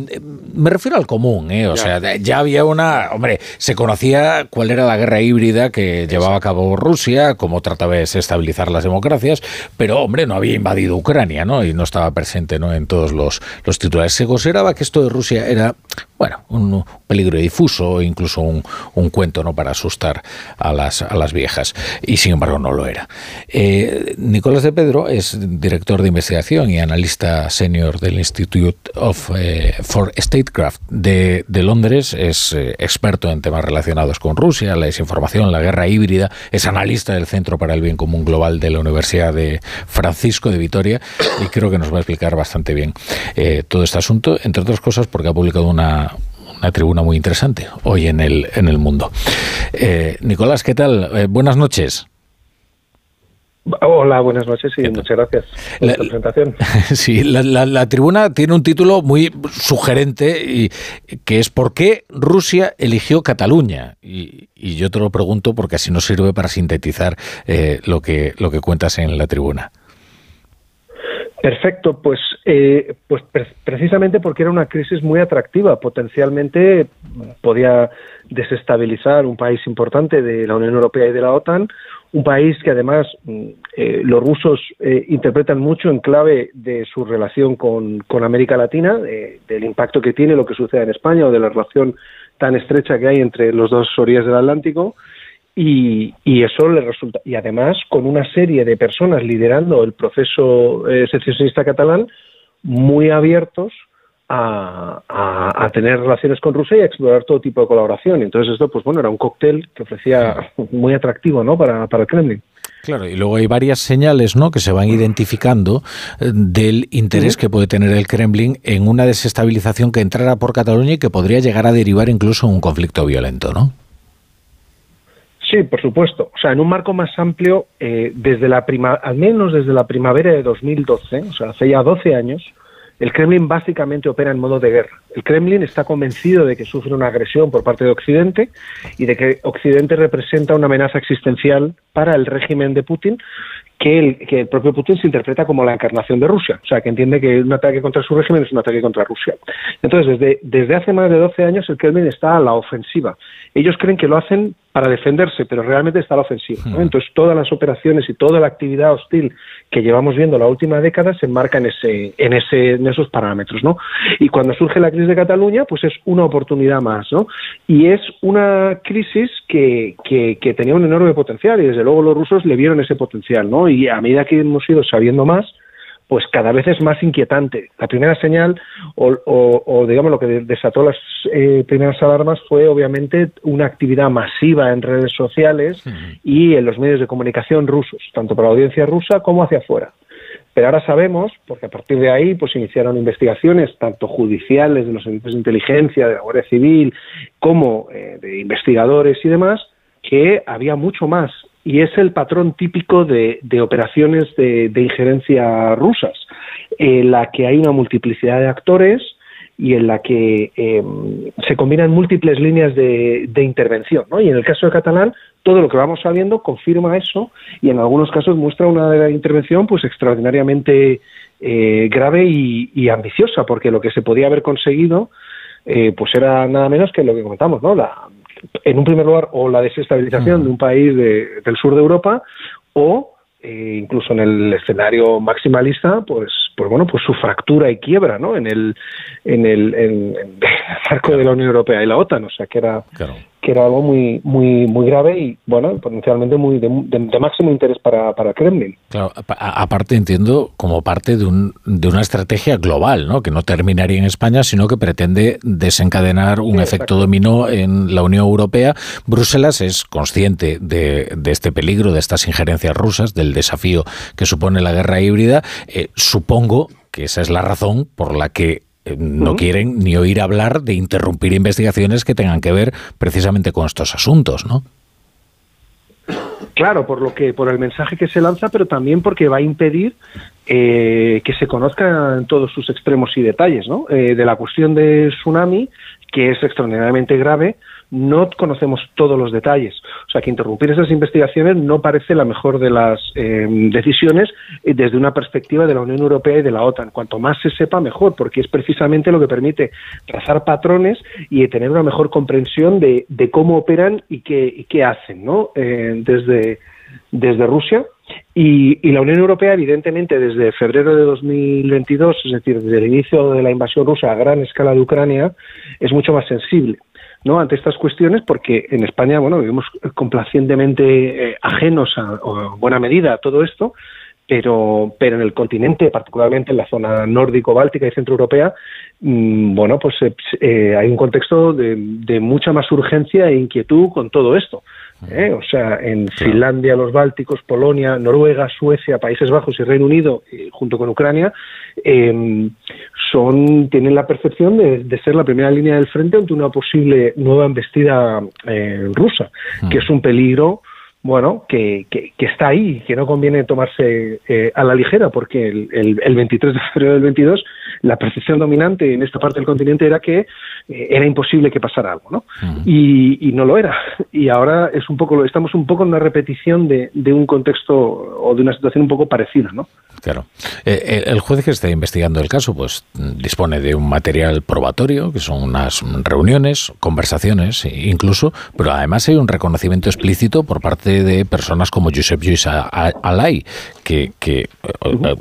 me refiero al común, ¿eh? o sea, ya había una, hombre, se conocía cuál era la guerra híbrida que llevaba a cabo Rusia, cómo trataba de desestabilizar las democracias, pero hombre, no había invadido Ucrania, ¿no? Y no estaba presente, ¿no? En todos los, los titulares. Se consideraba que esto de Rusia era, bueno, un peligro difuso, incluso un, cuento ¿no? para asustar a las, a las viejas, y sin embargo no lo era. Eh, Nicolás de Pedro es director de investigación y analista senior del Institute of, eh, for Statecraft de, de Londres, es eh, experto en temas relacionados con Rusia, la desinformación, la guerra híbrida, es analista del Centro para el Bien Común Global de la Universidad de Francisco de Vitoria y creo que nos va a explicar bastante bien todo este asunto, entre otras cosas porque ha publicado una, una tribuna muy interesante hoy en el, en el mundo. Eh, Nicolás, ¿qué tal? Eh, buenas noches. Hola, buenas noches y muchas gracias por la, presentación. Sí, la, tribuna tiene un título muy sugerente y que es ¿Por qué Rusia eligió Cataluña? Y, yo te lo pregunto porque así nos sirve para sintetizar eh, lo, que, lo que cuentas en la tribuna. Perfecto, pues, eh, pues precisamente porque era una crisis muy atractiva, potencialmente podía desestabilizar un país importante de la Unión Europea y de la OTAN, un país que además mm, eh, los rusos eh, interpretan mucho en clave de su relación con, con América Latina, del impacto que tiene lo que sucede en España o de la relación tan estrecha que hay entre los dos orillas del Atlántico y, eso le resulta. Y además, con una serie de personas liderando el proceso eh, secesionista catalán muy abiertos a, tener relaciones con Rusia y a explorar todo tipo de colaboración. Entonces, esto, pues bueno, era un cóctel que ofrecía muy atractivo ¿no? para, para el Kremlin. Claro, y luego hay varias señales ¿no? que se van identificando eh, del interés que puede tener el Kremlin en una desestabilización que entrara por Cataluña y que podría llegar a derivar incluso en un conflicto violento, ¿no? Sí, por supuesto. O sea, en un marco más amplio, eh, desde la prima, al menos desde la primavera de 2012, o sea, hace ya 12 años, el Kremlin básicamente opera en modo de guerra. El Kremlin está convencido de que sufre una agresión por parte de Occidente y de que Occidente representa una amenaza existencial para el régimen de Putin que el, que el propio Putin se interpreta como la encarnación de Rusia. O sea, que entiende que un ataque contra su régimen es un ataque contra Rusia. Entonces, desde, desde hace más de 12 años el Kremlin está a la ofensiva. Ellos creen que lo hacen para defenderse, pero realmente está a la ofensiva. Hmm. Entonces, todas las operaciones y toda la actividad hostil que llevamos viendo la última década se enmarca en, ese, en, ese, en esos parámetros. ¿no? Y cuando surge la crisis de Cataluña, pues es una oportunidad más. ¿no? Y es una crisis que, que, que tenía un enorme potencial y desde luego los rusos le vieron ese potencial. ¿no? Y a medida que hemos ido sabiendo más, pues cada vez es más inquietante. La primera señal, o, digamos lo que desató las eh, primeras alarmas, fue obviamente una actividad masiva en redes sociales y en los medios de comunicación rusos, tanto para la audiencia rusa como hacia afuera. Pero ahora sabemos, porque a partir de ahí pues iniciaron investigaciones tanto judiciales de los servicios de inteligencia, de la Guardia Civil, como eh, de investigadores y demás, que había mucho más y es el patrón típico de, operaciones de, injerencia rusas, en la que hay una multiplicidad de actores y en la que em, se combinan múltiples líneas de, intervención. ¿no? Y en el caso de Catalán, todo lo que vamos sabiendo confirma eso y en algunos casos muestra una intervención pues extraordinariamente eh, grave y, ambiciosa, porque lo que se podía haber conseguido eh, pues era nada menos que lo que comentamos, ¿no? La, en un primer lugar, o la desestabilización de un país del sur de Europa, o eh, incluso en el escenario maximalista, pues, pues bueno, pues su fractura y quiebra, ¿no? En el, en el, en, marco de la Unión Europea y la OTAN, o sea que era, que era algo muy muy muy grave y bueno potencialmente muy de, máximo interés para, para Kremlin. Claro, aparte entiendo como parte de, un, de una estrategia global, ¿no? que no terminaría en España, sino que pretende desencadenar un efecto dominó en la Unión Europea. Bruselas es consciente de, de, este peligro, de estas injerencias rusas, del desafío que supone la guerra híbrida. Eh, supongo que esa es la razón por la que eh, no quieren ni oír hablar de interrumpir investigaciones que tengan que ver precisamente con estos asuntos, ¿no? Claro, por lo que, por el mensaje que se lanza, pero también porque va a impedir eh, que se conozcan todos sus extremos y detalles, ¿no? Eh, de la cuestión de tsunami, que es extraordinariamente grave, no conocemos todos los detalles. O sea, que interrumpir esas investigaciones no parece la mejor de las em, decisiones eh, desde una perspectiva de la Unión Europea y de la OTAN. Cuanto más se sepa, mejor, porque es precisamente lo que permite trazar patrones y tener una mejor comprensión de, cómo operan y qué, qué hacen ¿no? Eh, desde, desde Rusia. Y, y, la Unión Europea, evidentemente, desde febrero de 2022, es decir, desde el inicio de la invasión rusa a gran escala de Ucrania, es mucho más sensible. ¿No? ante estas cuestiones porque en España bueno vivimos complacientemente eh, ajenos a, buena medida a todo esto pero pero en el continente particularmente en la zona nórdico báltica y centroeuropea mm, bueno pues eh, eh, hay un contexto de mucha más urgencia e inquietud con todo esto ¿eh? O sea, en Finlandia, los Bálticos, Polonia, Noruega, Suecia, Países Bajos y Reino Unido, eh, junto con Ucrania, em, son tienen la percepción de, ser la primera línea del frente ante una posible nueva embestida eh, rusa, que es un peligro bueno, que, que, está ahí, que no conviene tomarse a la ligera, porque el, el, 23 de febrero del 22 la percepción dominante en esta parte del continente era que eh, era imposible que pasara algo, ¿no? y, no lo era. Y ahora es un poco, estamos un poco en una repetición de, de un contexto o de una situación un poco parecida, ¿no? Claro. Eh, eh, el juez que está investigando el caso, pues dispone de un material probatorio, que son unas reuniones, conversaciones, incluso, pero además hay un reconocimiento explícito por parte de personas como Josep Lluís Alay, que, que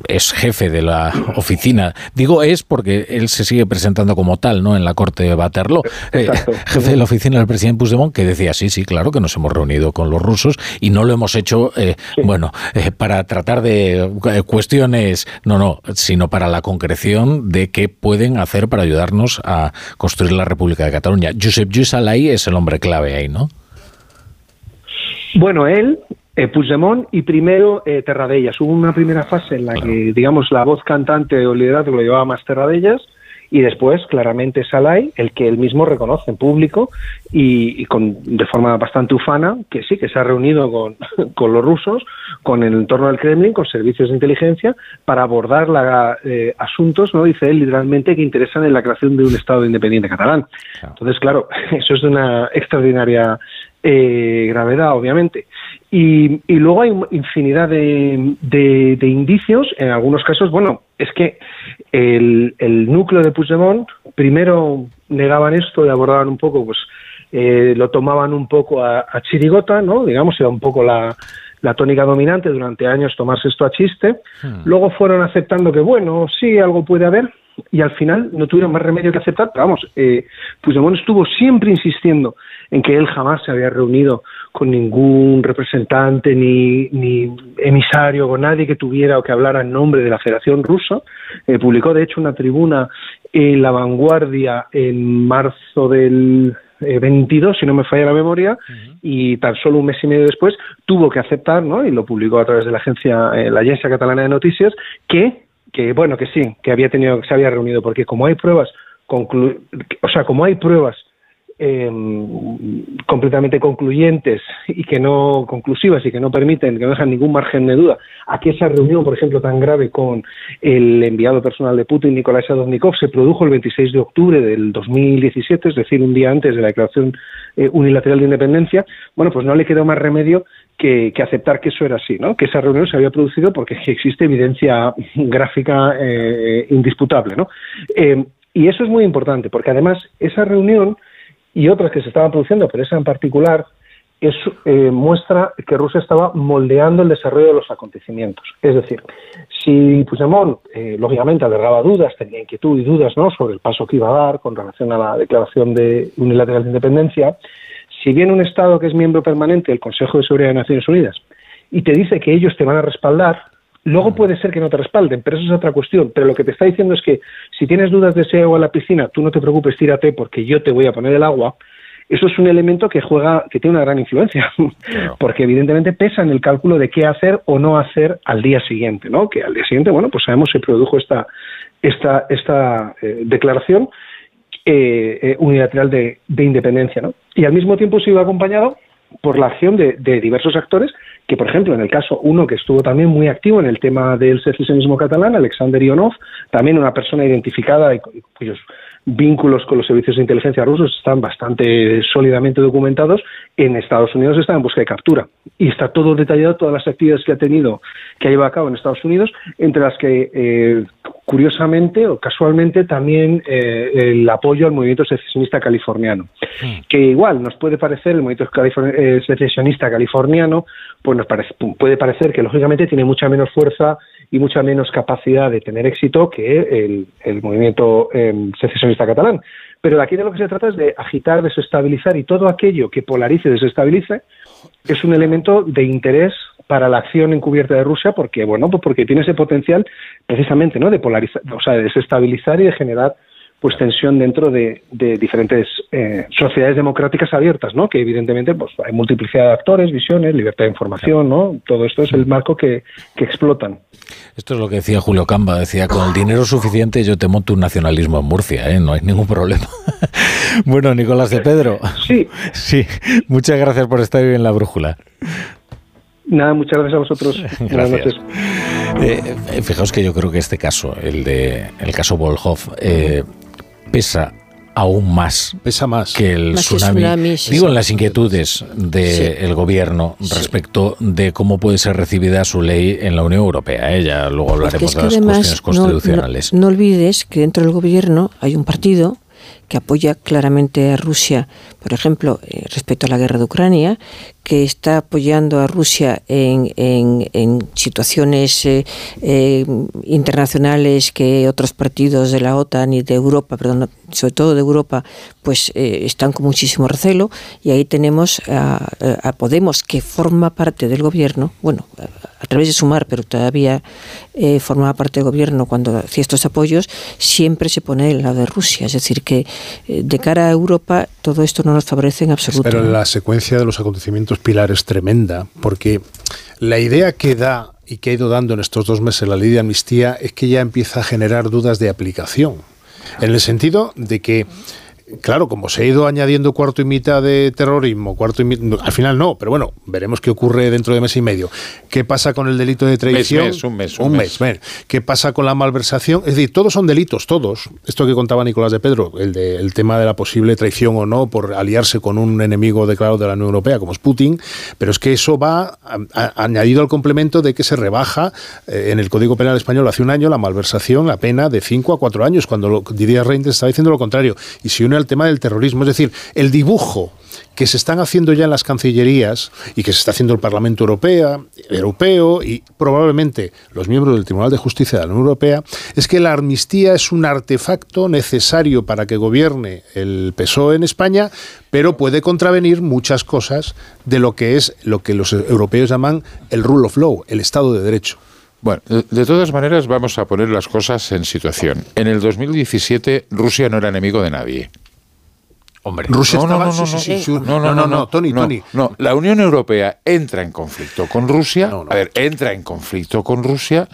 es jefe de la oficina. Digo es porque él se sigue presentando como tal, ¿no? En la corte de Waterloo. Eh, jefe de la oficina del presidente Puigdemont, que decía, sí, sí, claro que nos hemos reunido con los rusos y no lo hemos hecho, eh, bueno, eh, para tratar de cuestiones, no, no, sino para la concreción de qué pueden hacer para ayudarnos a construir la República de Cataluña. Josep Lluís Alay es el hombre clave ahí, ¿no? Bueno, él, eh, Puigdemont y primero eh, Terradellas. Hubo una primera fase en la que, digamos, la voz cantante o liderazgo lo llevaba más Terradellas y después claramente Salai, el que él mismo reconoce en público y, con, de forma bastante ufana que sí, que se ha reunido con, con, los rusos, con el entorno del Kremlin, con servicios de inteligencia, para abordar la, eh, asuntos, ¿no? dice él literalmente, que interesan en la creación de un Estado independiente catalán. Entonces, claro, eso es de una extraordinaria eh, gravedad, obviamente. Y, y, luego hay infinidad de, de, indicios, en algunos casos, bueno, es que el, el, núcleo de Puigdemont primero negaban esto y abordaban un poco, pues eh, lo tomaban un poco a, chirigota, ¿no? Digamos, era un poco la, la tónica dominante durante años tomarse esto a chiste. Hmm. Luego fueron aceptando que, bueno, sí, algo puede haber, y al final no tuvieron más remedio que aceptar. Pero vamos, eh, Puigdemont estuvo siempre insistiendo en que él jamás se había reunido con ningún representante ni, ni emisario, con nadie que tuviera o que hablara en nombre de la Federación Rusa. Eh, publicó, de hecho, una tribuna en La Vanguardia en marzo del 22, eh, si no me falla la memoria, y tan solo un mes y medio después tuvo que aceptar, ¿no? y lo publicó a través de la agencia, eh, la Agencia Catalana de Noticias, que, que, bueno, que sí, que había tenido, que se había reunido, porque como hay pruebas, o sea, como hay pruebas eh, completamente concluyentes y que no conclusivas y que no permiten, que no dejan ningún margen de duda a que esa reunión, por ejemplo, tan grave con el enviado personal de Putin, Nikolai Sadovnikov, se produjo el 26 de octubre del 2017, es decir, un día antes de la declaración eh, unilateral de independencia, bueno, pues no le quedó más remedio que, aceptar que eso era así, ¿no? que esa reunión se había producido porque existe evidencia gráfica eh, indisputable. ¿no? Eh, y eso es muy importante, porque además esa reunión y otras que se estaban produciendo, pero esa en particular, es, eh, muestra que Rusia estaba moldeando el desarrollo de los acontecimientos. Es decir, si Puigdemont, eh, lógicamente, alergaba dudas, tenía inquietud y dudas ¿no? sobre el paso que iba a dar con relación a la declaración de unilateral de independencia, si viene un Estado que es miembro permanente del Consejo de Seguridad de Naciones Unidas y te dice que ellos te van a respaldar, luego puede ser que no te respalden, pero eso es otra cuestión. Pero lo que te está diciendo es que si tienes dudas de ese agua en la piscina, tú no te preocupes, tírate porque yo te voy a poner el agua. Eso es un elemento que juega, que tiene una gran influencia, porque evidentemente pesa en el cálculo de qué hacer o no hacer al día siguiente, ¿no? Que al día siguiente, bueno, pues sabemos se produjo esta esta esta eh, declaración eh, eh, unilateral de, de, independencia, ¿no? Y al mismo tiempo se iba acompañado por la acción de, diversos actores que, por ejemplo, en el caso uno que estuvo también muy activo en el tema del secesionismo catalán, Alexander Ionov, también una persona identificada y cuyos vínculos con los servicios de inteligencia rusos están bastante sólidamente documentados, en Estados Unidos está en busca de captura. Y está todo detallado, todas las actividades que ha tenido, que ha llevado a cabo en Estados Unidos, entre las que, eh, curiosamente o casualmente, también eh, el apoyo al movimiento secesionista californiano. Hmm. Que igual nos puede parecer, el movimiento eh, secesionista californiano, pues nos parece, puede parecer que lógicamente tiene mucha menos fuerza y mucha menos capacidad de tener éxito que el, movimiento eh, secesionista catalán. Pero aquí de lo que se trata es de agitar, desestabilizar y todo aquello que polarice, desestabilice, es un elemento de interés para la acción encubierta de Rusia porque bueno pues porque tiene ese potencial precisamente no de polarizar o sea de desestabilizar y de generar pues tensión dentro de, diferentes eh, sociedades democráticas abiertas, ¿no? Que evidentemente pues hay multiplicidad de actores, visiones, libertad de información, ¿no? Todo esto es el marco que, explotan. Esto es lo que decía Julio Camba, decía, con el dinero suficiente yo te monto un nacionalismo en Murcia, ¿eh? No hay ningún problema. bueno, Nicolás de Pedro. Sí. Sí, muchas gracias por estar hoy en La Brújula. Nada, muchas gracias a vosotros. Buenas noches. Eh, fijaos que yo creo que este caso, el de el caso Volhoff, eh, pesa aún más, pesa más que el tsunami. Digo en las inquietudes del gobierno respecto de cómo puede ser recibida su ley en la Unión Europea. ¿eh? Ya luego hablaremos de las cuestiones constitucionales. No, no, olvides que dentro del gobierno hay un partido que apoya claramente a Rusia, por ejemplo, eh, respecto a la guerra de Ucrania, que está apoyando a Rusia en, en, situaciones eh, eh, internacionales que otros partidos de la OTAN y de Europa, perdón, sobre todo de Europa, pues están con muchísimo recelo. Y ahí tenemos a, a, Podemos, que forma parte del gobierno, bueno, a través de Sumar, pero todavía formaba parte del gobierno cuando hacía estos apoyos, siempre se pone el lado de Rusia. Es decir, que de cara a Europa todo esto no nos favorece en absoluto. Pero la secuencia de los acontecimientos pilar es tremenda, porque la idea que da y que ha ido dando en estos dos meses la ley de amnistía es que ya empieza a generar dudas de aplicación. En el sentido de que claro, como se ha ido añadiendo cuarto y mitad de terrorismo, cuarto y al final no, pero bueno, veremos qué ocurre dentro de mes y medio. ¿Qué pasa con el delito de traición? un mes, un, mes. ¿Qué pasa con la malversación? Es decir, todos son delitos, todos. Esto que contaba Nicolás de Pedro, el, de, el tema de la posible traición o no por aliarse con un enemigo declarado de la Unión Europea, como es Putin, pero es que eso va añadido al complemento de que se rebaja eh, en el Código Penal Español hace un año la malversación, la pena de 5 a 4 años, cuando lo, Didier Reinders estaba diciendo lo contrario. Y si uno el tema del terrorismo. Es decir, el dibujo que se están haciendo ya en las cancillerías y que se está haciendo el Parlamento Europeo, Europeo y probablemente los miembros del Tribunal de Justicia de la Unión Europea, es que la amnistía es un artefacto necesario para que gobierne el PSOE en España, pero puede contravenir muchas cosas de lo que es lo que los europeos llaman el rule of law, el Estado de Derecho. Bueno, de todas maneras vamos a poner las cosas en situación. En el 2017 Rusia no era enemigo de nadie. Hombre, Rusia no, no, no, no, no, no, no, Tony, Tony. No, la Unión Europea entra en conflicto con Rusia. A ver, entra en conflicto con Rusia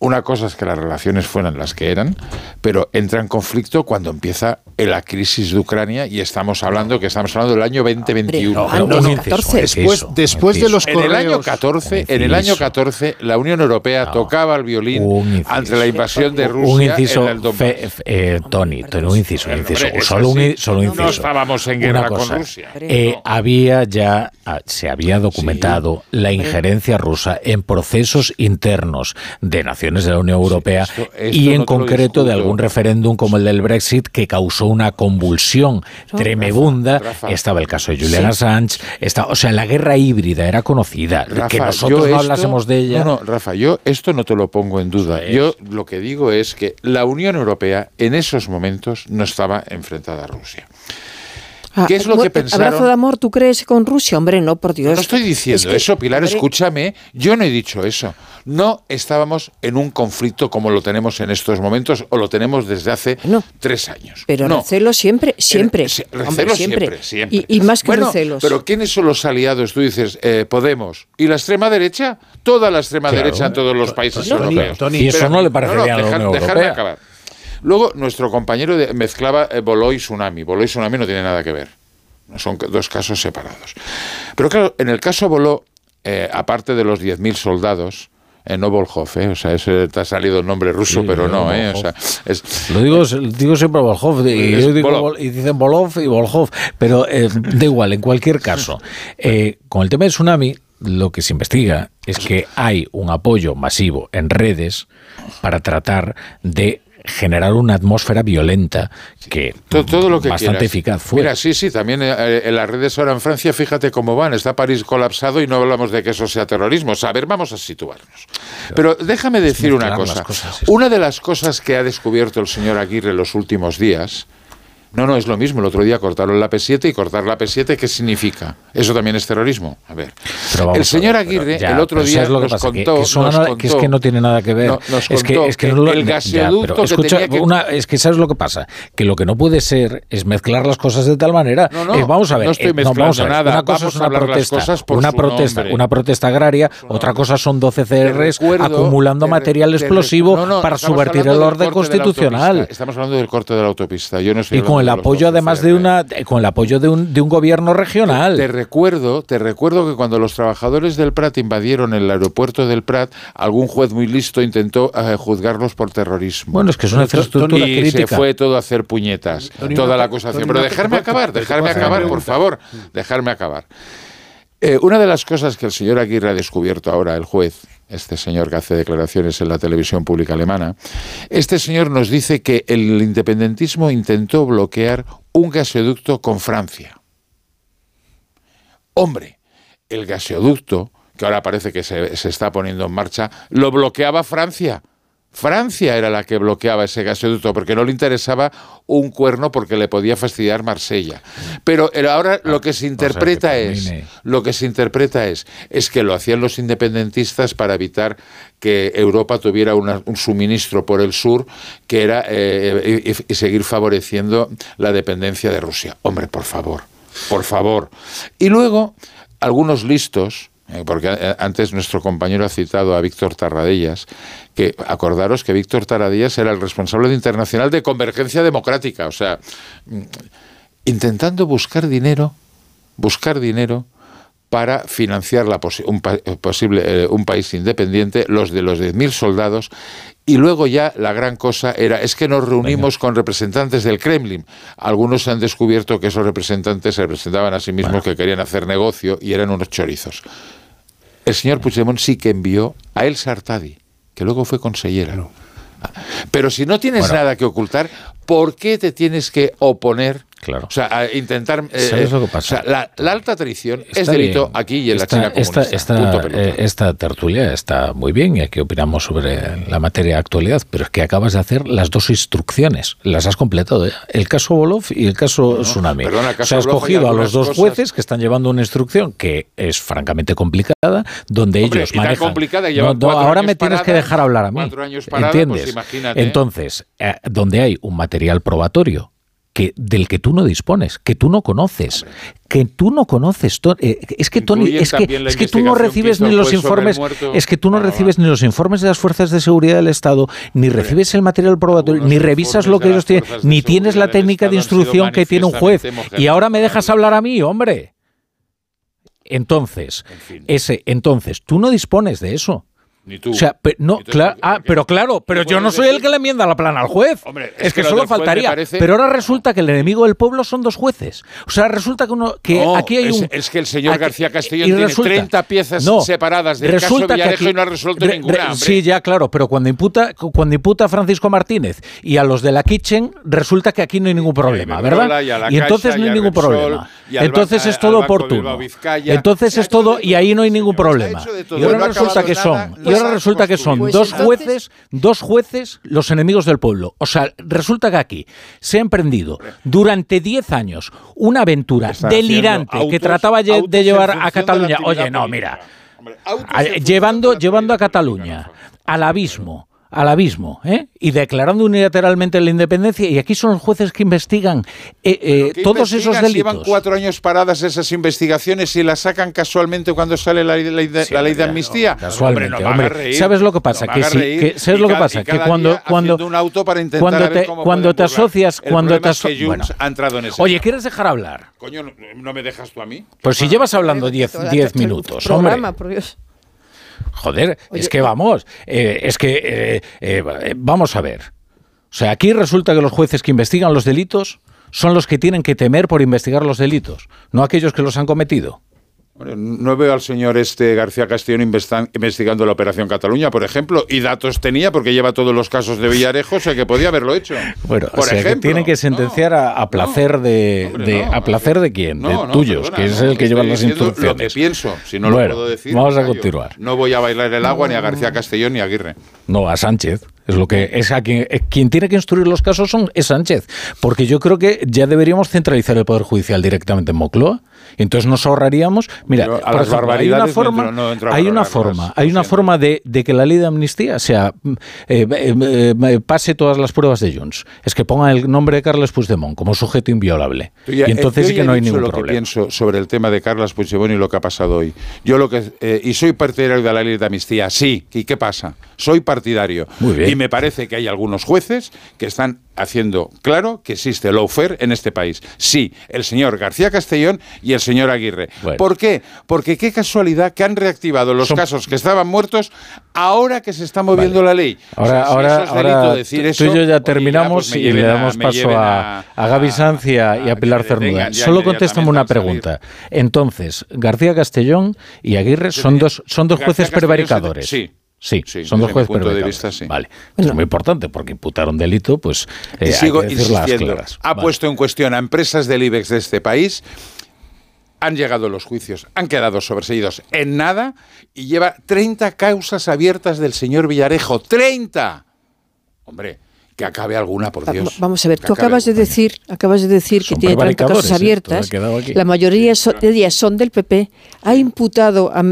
una cosa es que las relaciones fueran las que eran, pero entra en conflicto cuando empieza la crisis de Ucrania y estamos hablando que estamos hablando del año 2021. después, después de los en el año 14, en el año 14 la Unión Europea tocaba el violín ante la invasión de Rusia un inciso, en el eh, Tony, un inciso, un inciso, solo, un, solo inciso. No estábamos en guerra con Rusia. Eh, había ya ah, se había documentado la injerencia rusa en procesos internos de naciones de la Unión Europea y en concreto de algún referéndum como el del Brexit que causó una convulsión tremebunda. Estaba el caso de Julian Assange, o sea, la guerra híbrida era conocida, que nosotros no hablásemos de ella. No, no, Rafa, yo esto no te lo pongo en duda. Yo lo que digo es que la Unión Europea en esos momentos no estaba enfrentada a Rusia. Ah, ¿Qué es lo que pensaron? ¿Abrazo de amor tú crees con Rusia? Hombre, no, por Dios. No estoy diciendo eso, Pilar, escúchame. Yo no he dicho eso. No estábamos en un conflicto como lo tenemos en estos momentos o lo tenemos desde hace tres años. Pero no. recelo siempre, siempre. siempre, siempre, siempre. Y, más que bueno, recelos. Pero ¿quiénes son los aliados? Tú dices, eh, Podemos. ¿Y la extrema derecha? Toda la extrema derecha en todos los países europeos. y eso no le parecería a la Dejarme acabar. Luego, nuestro compañero mezclaba eh, Boló y Tsunami. Boló y Tsunami no tiene nada que ver. Son dos casos separados. Pero claro, en el caso Boló, eh, aparte de los 10.000 soldados, en eh, no Volhov, ¿eh? o sea, ese te ha salido el nombre ruso, pero no, ¿eh? o sea, es, lo digo, digo siempre Volhov, y, y dicen Volov y Volhov, pero da igual, en cualquier caso, con el tema del tsunami, lo que se investiga es que hay un apoyo masivo en redes para tratar de generar una atmósfera violenta que todo, lo que bastante eficaz fue. Mira, sí, sí, también eh, en las redes ahora en Francia, fíjate cómo van, está París colapsado y no hablamos de que eso sea terrorismo. a ver, vamos a situarnos. Pero déjame decir una cosa. Una de las cosas que ha descubierto el señor Aguirre los últimos días no, no, es lo mismo. El otro día cortaron la P7 y cortar la P7, ¿qué significa? Eso también es terrorismo. A ver. el señor Aguirre el otro día nos, contó, que, es que no tiene nada que ver. es que, es que, el gasoducto escucha, una, es que sabes lo que pasa, que lo que no puede ser es mezclar las cosas de tal manera. No, no, vamos a ver. No estoy mezclando nada. Una cosa es una protesta, una protesta, una protesta agraria. Otra cosa son 12 CRs acumulando material explosivo para subvertir el orden constitucional. Estamos hablando del corte de la autopista. Yo no estoy el apoyo además de una con el apoyo de un, de un gobierno regional. Te, recuerdo, te recuerdo que cuando los trabajadores del Prat invadieron el aeropuerto del Prat, algún juez muy listo intentó eh, juzgarlos por terrorismo. Bueno, es que es una infraestructura y se fue todo a hacer puñetas, toda la acusación. Pero dejarme acabar, dejarme acabar, por favor, dejarme acabar. Eh, una de las cosas que el señor Aguirre ha descubierto ahora, el juez, este señor que hace declaraciones en la televisión pública alemana, este señor nos dice que el independentismo intentó bloquear un gasoducto con Francia. Hombre, el gasoducto, que ahora parece que se, se está poniendo en marcha, lo bloqueaba Francia. Francia era la que bloqueaba ese gasoducto porque no le interesaba un cuerno porque le podía fastidiar Marsella. Pero ahora lo que se interpreta es lo que se interpreta es es que lo hacían los independentistas para evitar que Europa tuviera un suministro por el sur que era eh, y seguir favoreciendo la dependencia de Rusia. Hombre, por favor, por favor. Y luego algunos listos eh, porque eh, antes nuestro compañero ha citado a Víctor Tarradellas, que acordaros que Víctor Tarradellas era el responsable de internacional de Convergencia Democrática, o sea, mm, intentando buscar dinero, buscar dinero para financiar la un, posible, eh, un país independiente, los de los 10.000 soldados, y luego ya la gran cosa era, es que nos reunimos con representantes del Kremlin. Algunos han descubierto que esos representantes se representaban a sí mismos que querían hacer negocio y eran unos chorizos el señor Puigdemont sí que envió a El Sartadi, que luego fue consellera. Pero si no tienes nada que ocultar, ¿por qué te tienes que oponer Claro. O sea, intentar. Eh, lo que pasa? la, alta traición es delito aquí y en la China comunista. Esta, eh, esta, tertulia está muy bien y aquí opinamos sobre la materia de actualidad, pero es que acabas de hacer las dos instrucciones, las has completado ya. El caso Bolov y el caso Tsunami. Se ha escogido a los dos jueces que están llevando una instrucción que es francamente complicada, donde ellos manejan. complicada y ahora me tienes que dejar hablar a mí. Años pues ¿Entiendes? Entonces, eh, donde hay un material probatorio que, del que tú no dispones, que tú no conoces, que tú no conoces. Eh, es que Tony, es que, es que tú no recibes ni los informes, es que tú no recibes ni los informes de las fuerzas de seguridad del Estado, ni recibes el material probatorio, ni revisas lo que ellos tienen, ni tienes la técnica de instrucción que tiene un juez. Y ahora me dejas hablar a mí, hombre. Entonces, ese, entonces, tú no dispones de eso. Ni tú. O sea, no, claro, ah, pero claro, pero yo no soy el que le enmienda la plana al juez. es, que, solo faltaría. Pero ahora resulta que el enemigo del pueblo son dos jueces. O sea, resulta que uno que aquí hay un es, que el señor García Castellón tiene 30 piezas separadas del caso Villarejo y no ha resuelto ninguna. sí, ya claro, pero cuando imputa cuando imputa a Francisco Martínez y a los de la Kitchen resulta que aquí no hay ningún problema, ¿verdad? Y, entonces no hay ningún problema. Entonces es todo oportuno. Entonces es todo y ahí no hay ningún problema. Y ahora resulta que son y ahora resulta que son pues dos jueces, dos jueces los enemigos del pueblo. O sea, resulta que aquí se ha emprendido durante 10 años una aventura delirante que trataba de llevar a Cataluña. Oye, no, mira, llevando, llevando a Cataluña al abismo al abismo ¿eh? y declarando unilateralmente la independencia. Y aquí son los jueces que investigan eh, eh, todos esos delitos. Llevan cuatro años paradas esas investigaciones y las sacan casualmente cuando sale la, ley de amnistía. casualmente, hombre, ¿Sabes lo que pasa? que, si, ¿Sabes lo que pasa? Que cuando cuando un auto para cuando te, cuando te asocias, cuando te asocias, bueno. ha entrado en ese Oye, ¿quieres dejar hablar? Coño, ¿no, me dejas tú a mí? Pues si llevas hablando 10 minutos, hombre. Joder, es que vamos, eh, es que eh, eh, vamos a ver. O sea, aquí resulta que los jueces que investigan los delitos son los que tienen que temer por investigar los delitos, no aquellos que los han cometido. No veo al señor este García Castellón investigando la Operación Cataluña, por ejemplo, y datos tenía porque lleva todos los casos de Villarejo, o sea que podía haberlo hecho. Bueno, por ejemplo, tienen que sentenciar a, placer de, a placer de quién, de tuyos, que es el que lleva las instrucciones. Lo que pienso, si no lo puedo decir. Vamos a continuar. No voy a bailar el agua ni a García Castellón ni a Aguirre. No, a Sánchez. Es lo que es a quien, quien tiene que instruir los casos son es Sánchez, porque yo creo que ya deberíamos centralizar el poder judicial directamente en Mocloa entonces nos ahorraríamos. Mira, hay una forma, hay una forma, hay una forma de, que la ley de amnistía sea eh, eh, eh, pase todas las pruebas de Junts. Es que ponga el nombre de Carles Puigdemont como sujeto inviolable. y entonces sí que no hay ningún lo problema. que pienso sobre el tema de Carles Puigdemont y lo que ha pasado hoy. Yo lo que y soy partidario de la ley de amnistía, sí. ¿Y qué pasa? Soy partidario. Y me parece que hay algunos jueces que están haciendo claro que existe lawfare en este país. Sí, el señor García Castellón y el señor Aguirre. ¿Por qué? Porque qué casualidad que han reactivado los casos que estaban muertos ahora que se está moviendo la ley. Ahora, ahora, decir eso, tú y yo ya terminamos pues y le damos paso a, a, Gaby Sancia y a Pilar Cernuda. Solo contéstame una pregunta. Entonces, García Castellón y Aguirre son dos, son dos jueces prevaricadores. Sí. Sí, son dos jueces de vista, Vale, es muy importante porque imputaron delito, pues eh, sigo insistiendo. Ha puesto en cuestión a empresas del IBEX de este país. Han llegado los juicios, han quedado sobreseídos en nada y lleva 30 causas abiertas del señor Villarejo. ¡30! Hombre, que acabe alguna, por Dios. Vamos a ver, tú acabas de decir, acabas de decir que tiene 30 causas ¿eh? abiertas. La mayoría de ellas son del PP. Ha imputado a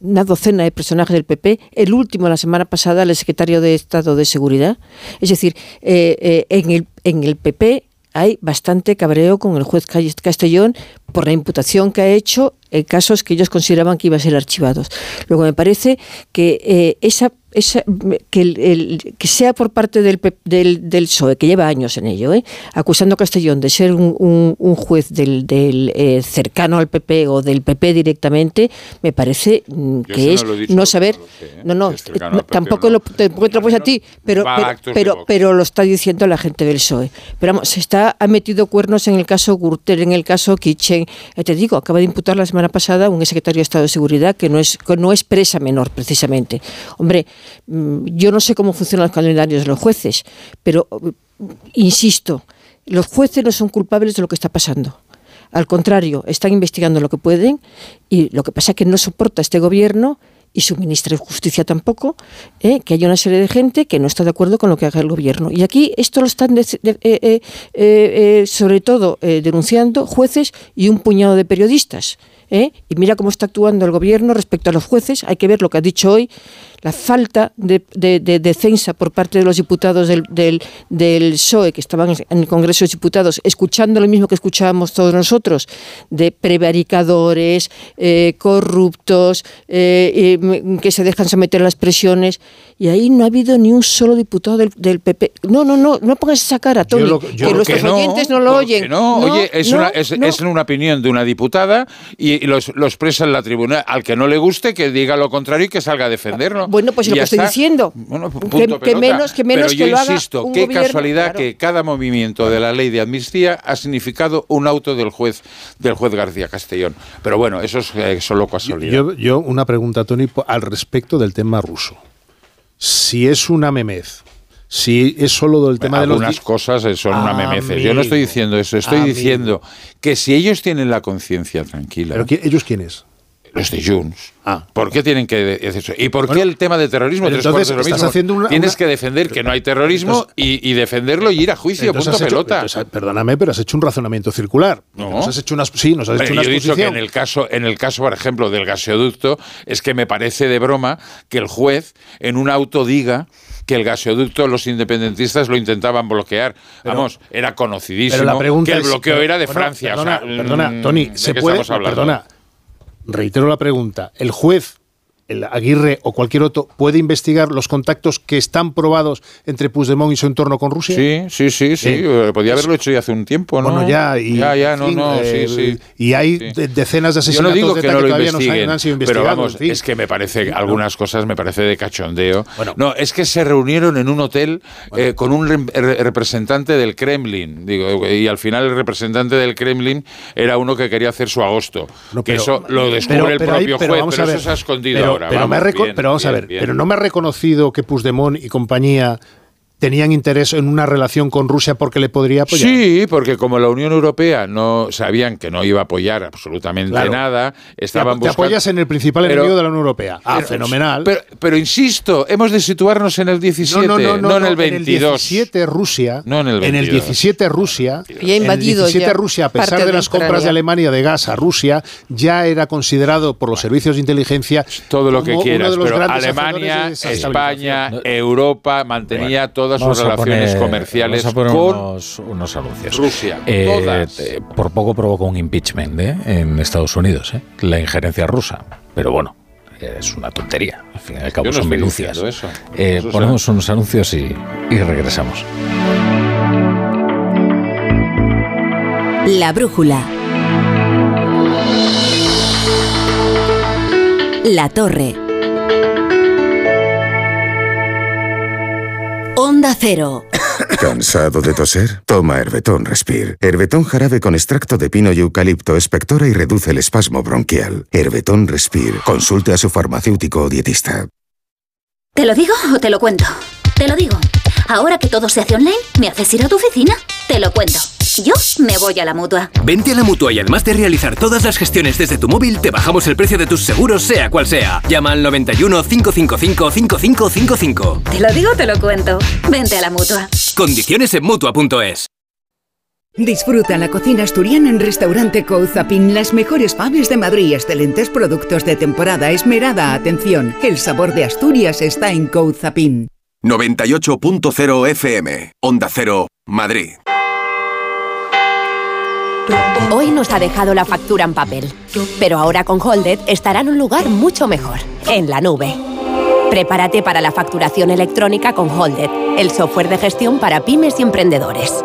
una docena de personajes del PP, el último la semana pasada, el secretario de Estado de Seguridad. Es decir, eh, eh, en, el, en el PP hay bastante cabreo con el juez Castellón por la imputación que ha hecho en casos que ellos consideraban que iban a ser archivados. Luego me parece que eh, esa que, el, que sea por parte del, del, del, PSOE, que lleva años en ello, ¿eh? acusando a Castellón de ser un, un, juez del, del eh, cercano al PP o del PP directamente, me parece mm, que es no, saber. ¿eh? No, no, tampoco, lo, te lo a ti, pero, pero, pero, lo está diciendo la gente del PSOE. Pero vamos, se está, ha metido cuernos en el caso Gürtel, en el caso Kitchen. te digo, acaba de imputar la semana pasada un secretario de Estado de Seguridad que no es, que no es presa menor, precisamente. Hombre, yo no sé cómo funcionan los calendarios de los jueces, pero mm, insisto, los jueces no son culpables de lo que está pasando. Al contrario, están investigando lo que pueden y lo que pasa es que no soporta este gobierno y su ministra de Justicia tampoco, ¿eh? que haya una serie de gente que no está de acuerdo con lo que haga el gobierno. Y aquí esto lo están, eh, eh, sobre todo, denunciando jueces y un puñado de periodistas. Y mira cómo está actuando el gobierno respecto a los jueces. Hay que ver lo que ha dicho hoy la falta de, defensa por parte de los diputados del, del, PSOE que estaban en el Congreso de Diputados, escuchando lo mismo que escuchábamos todos nosotros, de prevaricadores, eh, corruptos, eh, que se dejan someter a las presiones, y ahí no ha habido ni un solo diputado del PP. No, no, no, no pongas esa cara, Tony, que nuestros oyentes no lo oyen. No, oye, es, una, es, es, una opinión de una diputada y lo, lo expresa en la tribuna. Al que no le guste, que diga lo contrario y que salga a defenderlo. Bueno, pues lo que estoy diciendo. que, menos que menos Pero yo insisto, qué casualidad que cada movimiento de la ley de amnistía ha significado un auto del juez del juez García Castellón. Pero bueno, eso es eh, solo casualidad. Yo, yo una pregunta, Tony, al respecto del tema ruso. Si es una memez, si es solo del tema de los... Algunas cosas son una memeces. Yo no estoy diciendo eso, estoy diciendo que si ellos tienen la conciencia tranquila... ¿Pero ellos quiénes? Los de Junts. Ah. ¿Por qué tienen que decir eso? ¿Y por qué el tema de terrorismo? Entonces, mismo. Haciendo Tienes que defender que no hay terrorismo y, defenderlo y ir a juicio, punto pelota. perdóname, pero has hecho un razonamiento circular. No. Nos has hecho unas, sí, nos has hecho una Yo he dicho que en el, caso, en el caso, por ejemplo, del gaseoducto, es que me parece de broma que el juez en un auto diga que el gaseoducto los independentistas lo intentaban bloquear. Vamos, era conocidísimo que el bloqueo era de Francia. Perdona, mm, Tony, se puede, perdona, reitero la pregunta. El juez el Aguirre o cualquier otro puede investigar los contactos que están probados entre Puigdemont y su entorno con Rusia? Sí, sí, sí, sí. Eh, Podía haberlo hecho ya hace un tiempo, ¿no? Bueno, ya, y, ya, ya, no, no, sí, eh, sí. Y hay decenas de asesinatos Yo no digo que, no lo todavía no, han, sido investigados. Pero vamos, es que me parece, algunas cosas me parece de cachondeo. no, es que se reunieron en un hotel eh, con un representante del Kremlin, digo, y al final el representante del Kremlin era uno que quería hacer su agosto. que eso lo descubre el propio juez, pero, eso se ha escondido pero, pero vamos a ver, pero no me ha reconocido que Puigdemont y compañía tenían interés en una relación con Rusia porque le podría apoyar. Sí, porque como la Unión Europea no sabían que no iba a apoyar absolutamente nada, estaban buscando... Te apoyas en el principal enemigo de la Unión Europea. Ah, fenomenal. Pero, insisto, hemos de situarnos en el 17, no, en el 22. En el 17 Rusia, no en el 22. En el 17 Rusia, ya invadido en el 17 Rusia, a pesar de, las compras de Alemania de gas a Rusia, ya era considerado por los servicios de inteligencia todo lo que quieras, pero Alemania, España, Europa mantenía todo todas sus relaciones comerciales con unos, anuncios. Rusia. Eh, eh, por poco provocó un impeachment ¿eh? en Estados Unidos, la injerencia rusa. Pero bueno, es una tontería. Al fin y al cabo son minucias. ponemos unos anuncios y, y regresamos. La brújula. La torre. Onda Cero. ¿Cansado de toser? Toma Herbetón Respire. Herbetón jarabe con extracto de pino y eucalipto espectora y reduce el espasmo bronquial. Herbetón Respire. Consulte a su farmacéutico o dietista. ¿Te lo digo o te lo cuento? Te lo digo. Ahora que todo se hace online, ¿me haces ir a tu oficina? Te lo cuento. Yo me voy a la mutua. Vente a la mutua y además de realizar todas las gestiones desde tu móvil, te bajamos el precio de tus seguros, sea cual sea. Llama al 91 555 5555. Te lo digo, te lo cuento. Vente a la mutua. Condiciones en mutua.es. Disfruta la cocina asturiana en Restaurante Couzapin. Las mejores faves de Madrid, excelentes productos de temporada, esmerada atención. El sabor de Asturias está en Couzapin. 98.0 FM, Onda Cero, Madrid. Hoy nos ha dejado la factura en papel, pero ahora con Holded estará en un lugar mucho mejor, en la nube. Prepárate para la facturación electrónica con Holded, el software de gestión para pymes y emprendedores.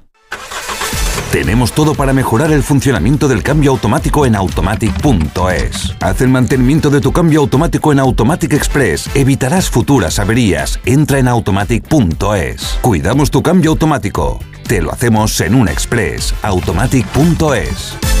Tenemos todo para mejorar el funcionamiento del cambio automático en automatic.es. Haz el mantenimiento de tu cambio automático en Automatic Express. Evitarás futuras averías. Entra en automatic.es. Cuidamos tu cambio automático. Te lo hacemos en un express. Automatic.es.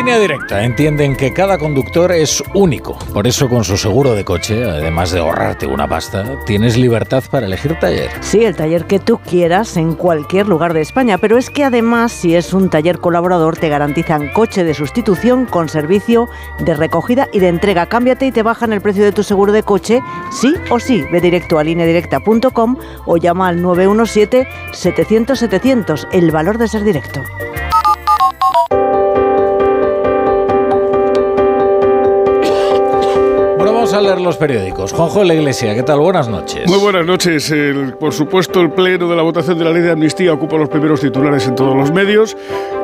Línea directa entienden que cada conductor es único. Por eso con su seguro de coche, además de ahorrarte una pasta, tienes libertad para elegir taller. Sí, el taller que tú quieras en cualquier lugar de España. Pero es que además, si es un taller colaborador, te garantizan coche de sustitución con servicio de recogida y de entrega. Cámbiate y te bajan el precio de tu seguro de coche, sí o sí. Ve directo a lineadirecta.com o llama al 917 700 700. El valor de ser directo. A leer los periódicos. Juanjo de la Iglesia, ¿qué tal? Buenas noches. Muy buenas noches. por supuesto, el pleno de la votación de la ley de amnistía ocupa los primeros titulares en todos los medios.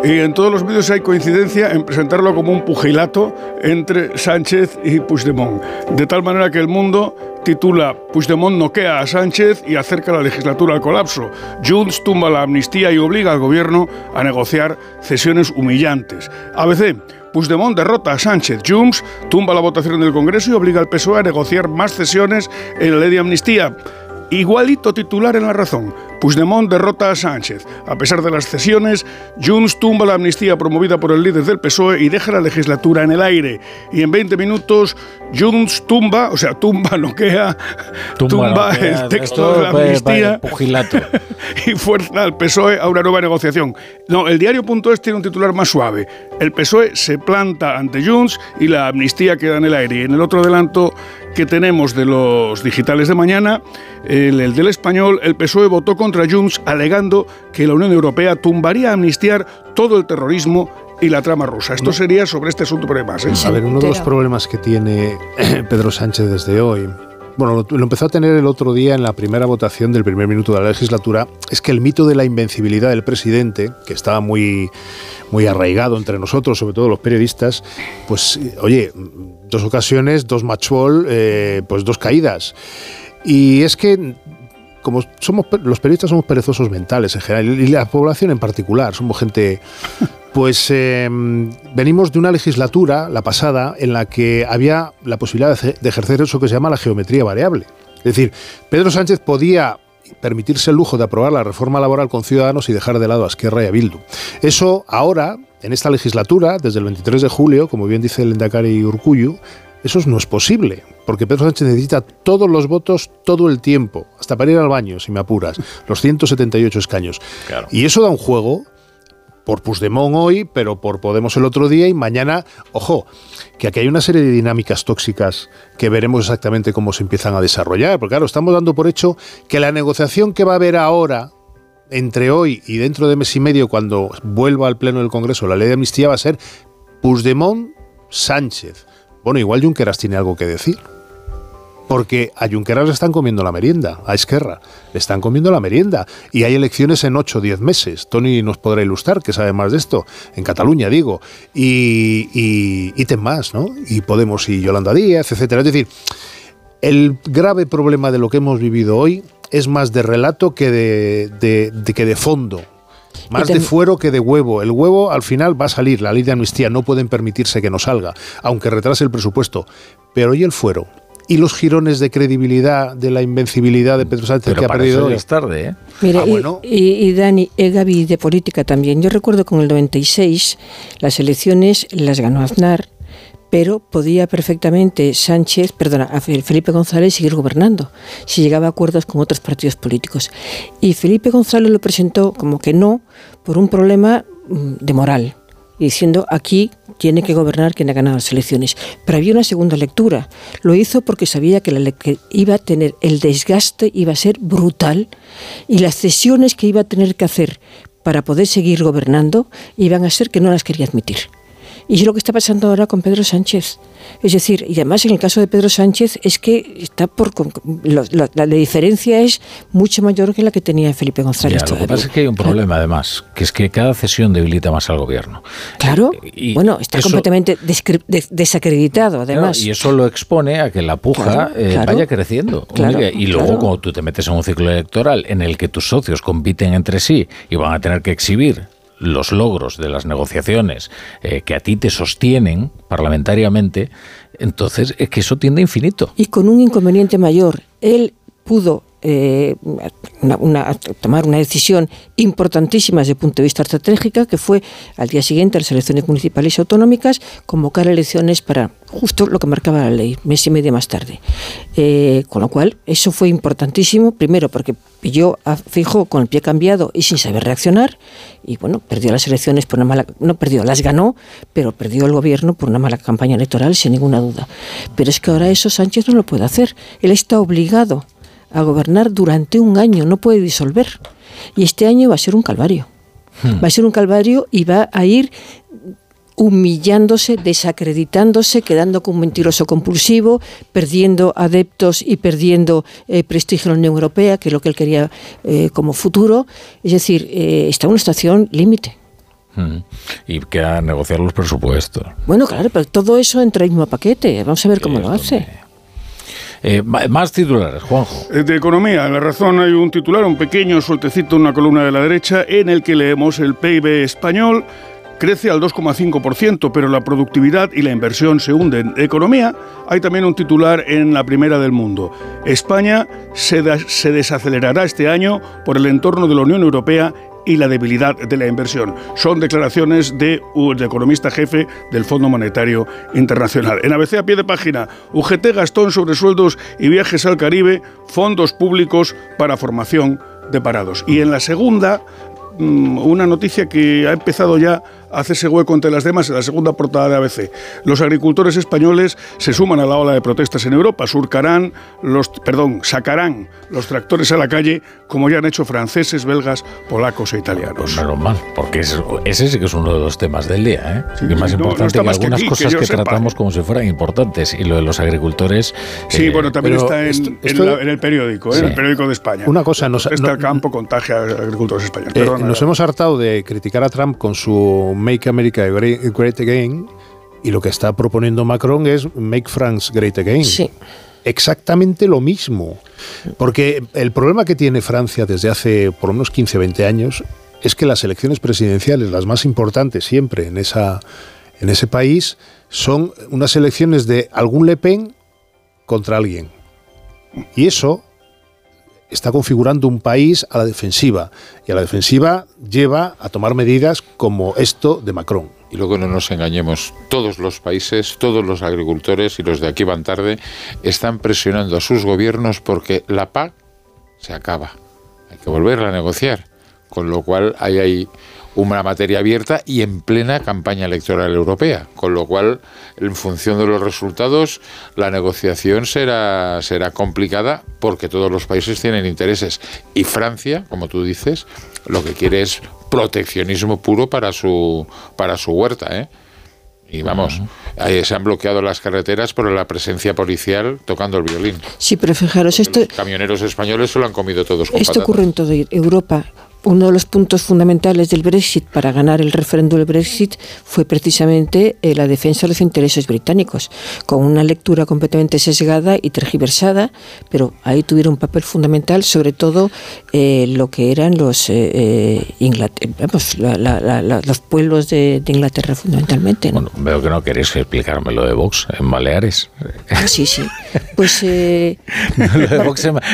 Y en todos los medios hay coincidencia en presentarlo como un pugilato entre Sánchez y Puigdemont. De tal manera que el mundo titula Puigdemont noquea a Sánchez y acerca la legislatura al colapso. Junts tumba la amnistía y obliga al gobierno a negociar cesiones humillantes. ABC Puigdemont derrota a Sánchez. Junts tumba la votación del Congreso y obliga al PSOE a negociar más cesiones en la ley de amnistía. Igualito titular en la razón. Puigdemont derrota a Sánchez. A pesar de las cesiones, Junts tumba la amnistía promovida por el líder del PSOE y deja la legislatura en el aire. Y en 20 minutos, Junts tumba, o sea, tumba, noquea, tumba, tumba el texto de la amnistía y fuerza al PSOE a una nueva negociación. No, el diario.es tiene un titular más suave. El PSOE se planta ante Junts y la amnistía queda en el aire. Y en el otro adelanto que tenemos de los digitales de mañana, el, el del español, el PSOE votó contra Junts alegando que la Unión Europea tumbaría a amnistiar todo el terrorismo y la trama rusa. Esto sería sobre este asunto, pero más. ¿eh? A ver, uno de los problemas que tiene Pedro Sánchez desde hoy bueno, lo, empezó a tener el otro día en la primera votación del primer minuto de la legislatura, es que el mito de la invencibilidad del presidente, que estaba muy, muy arraigado entre nosotros, sobre todo los periodistas, pues, oye, dos ocasiones, dos matchball, eh, pues dos caídas. Y es que como somos los periodistas somos perezosos mentales en general y la población en particular, somos gente pues em, venimos de una legislatura, la pasada, en la que había la posibilidad de ejercer eso que se llama la geometría variable. Es decir, Pedro Sánchez podía permitirse el lujo de aprobar la reforma laboral con Ciudadanos y dejar de lado a Esquerra y a Bildu. Eso ahora, en esta legislatura, desde el 23 de julio, como bien dice el Endacari Urcuyu, eso no es posible, porque Pedro Sánchez necesita todos los votos todo el tiempo, hasta para ir al baño, si me apuras, los 178 escaños. Y eso da un juego por Puigdemont hoy, pero por Podemos el otro día y mañana, ojo, que aquí hay una serie de dinámicas tóxicas que veremos exactamente cómo se empiezan a desarrollar, porque claro, estamos dando por hecho que la negociación que va a haber ahora entre hoy y dentro de mes y medio, cuando vuelva al Pleno del Congreso la ley de amnistía, va a ser Puigdemont Sánchez. Bueno, igual Junqueras tiene algo que decir porque a Junqueras le están comiendo la merienda, a Esquerra le están comiendo la merienda y hay elecciones en 8 o 10 meses. Tony nos podrá ilustrar, que sabe más de esto, en Cataluña digo, y, y, y más, ¿no? Y Podemos y Yolanda Díaz, etcétera. Es decir, el grave problema de lo que hemos vivido hoy es más de relato que de, que de fondo. Más de fuero que de huevo. El huevo al final va a salir. La ley de amnistía no pueden permitirse que no salga, aunque retrase el presupuesto. Pero ¿y el fuero? y los girones de credibilidad de la invencibilidad de Pedro Sánchez que ha perdido. es tarde, ¿eh? Mira, ah, y, Dani, eh, Gaby, de política también. Yo recuerdo con el 96 las elecciones las ganó Aznar, pero podía perfectamente Sánchez, perdona, Felipe González seguir gobernando si llegaba a acuerdos con otros partidos políticos. Y Felipe González lo presentó como que no por un problema mm, de moral diciendo aquí tiene que gobernar quien ha ganado las elecciones. Pero había una segunda lectura. Lo hizo porque sabía que, que iba a tener el desgaste, iba a ser brutal y las cesiones que iba a tener que hacer para poder seguir gobernando iban a ser que no las quería admitir. Y es lo que está pasando ahora con Pedro Sánchez. Es decir, y además en el caso de Pedro Sánchez es que está por la, diferencia es mucho mayor que la que tenía Felipe González. lo que pasa es que hay un problema además, que es que cada cesión debilita más al gobierno. Claro, y bueno, está completamente desacreditado además. y eso lo expone a que la puja eh, vaya creciendo. y luego cuando tú te metes en un ciclo electoral en el que tus socios compiten entre sí y van a tener que exhibir los logros de las negociaciones eh, que a ti te sostienen parlamentariamente, entonces es que eso tiende a infinito. Y con un inconveniente mayor, él pudo eh, tomar una decisión importantísima desde el punto de vista estratégico, que fue al día siguiente a las elecciones municipales y autonómicas, convocar elecciones para justo lo que marcaba la ley, mes y medio más tarde. Eh, con lo cual, eso fue importantísimo, primero porque pilló a Fijo con el pie cambiado y sin saber reaccionar, y bueno, perdió las elecciones por una mala, no perdió, las ganó, pero perdió el gobierno por una mala campaña electoral, sin ninguna duda. Pero es que ahora eso Sánchez no lo puede hacer. Él está obligado a gobernar durante un año, no puede disolver. Y este año va a ser un calvario. Hmm. Va a ser un calvario y va a ir humillándose, desacreditándose, quedando como un mentiroso compulsivo, perdiendo adeptos y perdiendo eh, prestigio en la Unión Europea, que es lo que él quería eh, como futuro. Es decir, eh, está en una situación límite. Hmm. Y que a negociar los presupuestos. Bueno, claro, pero todo eso entra en el mismo paquete. Vamos a ver cómo lo hace. Eh, más titulares, Juanjo. Eh, de economía, en la razón hay un titular, un pequeño sueltecito, una columna de la derecha, en el que leemos el PIB español crece al 2,5%, pero la productividad y la inversión se hunden. Economía, hay también un titular en la primera del mundo. España se, se desacelerará este año por el entorno de la Unión Europea y la debilidad de la inversión. Son declaraciones de, economista jefe del Fondo Monetario Internacional. En ABC a pie de página, UGT Gastón sobre sueldos y viajes al Caribe, fondos públicos para formación de parados. Y en la segunda, mm, una noticia que ha empezado ya hacerse hueco entre las demás en la segunda portada de ABC. Los agricultores españoles se suman a la ola de protestas en Europa, surcarán los, perdón, sacarán los tractores a la calle como ya han hecho franceses, belgas, polacos e italianos. Pues mal, porque ese sí que es uno de los temas del día, ¿eh? más importante que algunas cosas que, tratamos como si fueran importantes y lo de los agricultores. Sí, eh, bueno, también está en, el periódico, ¿eh? en el periódico de España. Una cosa, nos, este campo contagia a agricultores españoles. Eh, nos hemos hartado de criticar a Trump con su Make America Great, Again y lo que está proponiendo Macron es Make France Great Again. Sí. Exactamente lo mismo. Porque el problema que tiene Francia desde hace por unos 15, 20 años es que las elecciones presidenciales, las más importantes siempre en, esa, en ese país, son unas elecciones de algún Le Pen contra alguien. Y eso está configurando un país a la defensiva. Y a la defensiva lleva a tomar medidas como esto de Macron. Y luego no nos engañemos, todos los países, todos los agricultores y los de aquí van tarde, están presionando a sus gobiernos porque la PAC se acaba. Hay que volverla a negociar. Con lo cual hay ahí una materia abierta y en plena campaña electoral europea, con lo cual, en función de los resultados, la negociación será, será complicada porque todos los países tienen intereses. Y Francia, como tú dices, lo que quiere es proteccionismo puro para su, para su huerta, ¿eh? Y vamos, ahí se han bloqueado las carreteras por la presencia policial tocando el violín. Sí, pero fijaros, esto... Los camioneros españoles se lo han comido todos con Esto ocurre en toda Europa uno de los puntos fundamentales del Brexit para ganar el referéndum del Brexit fue precisamente eh, la defensa de los intereses británicos, con una lectura completamente sesgada y tergiversada, pero ahí tuvieron un papel fundamental, sobre todo eh, lo que eran los eh, los pueblos de, Inglaterra fundamentalmente. Bueno, veo que no queréis explicarme lo de Vox en Baleares. Ah, sí, sí. Pues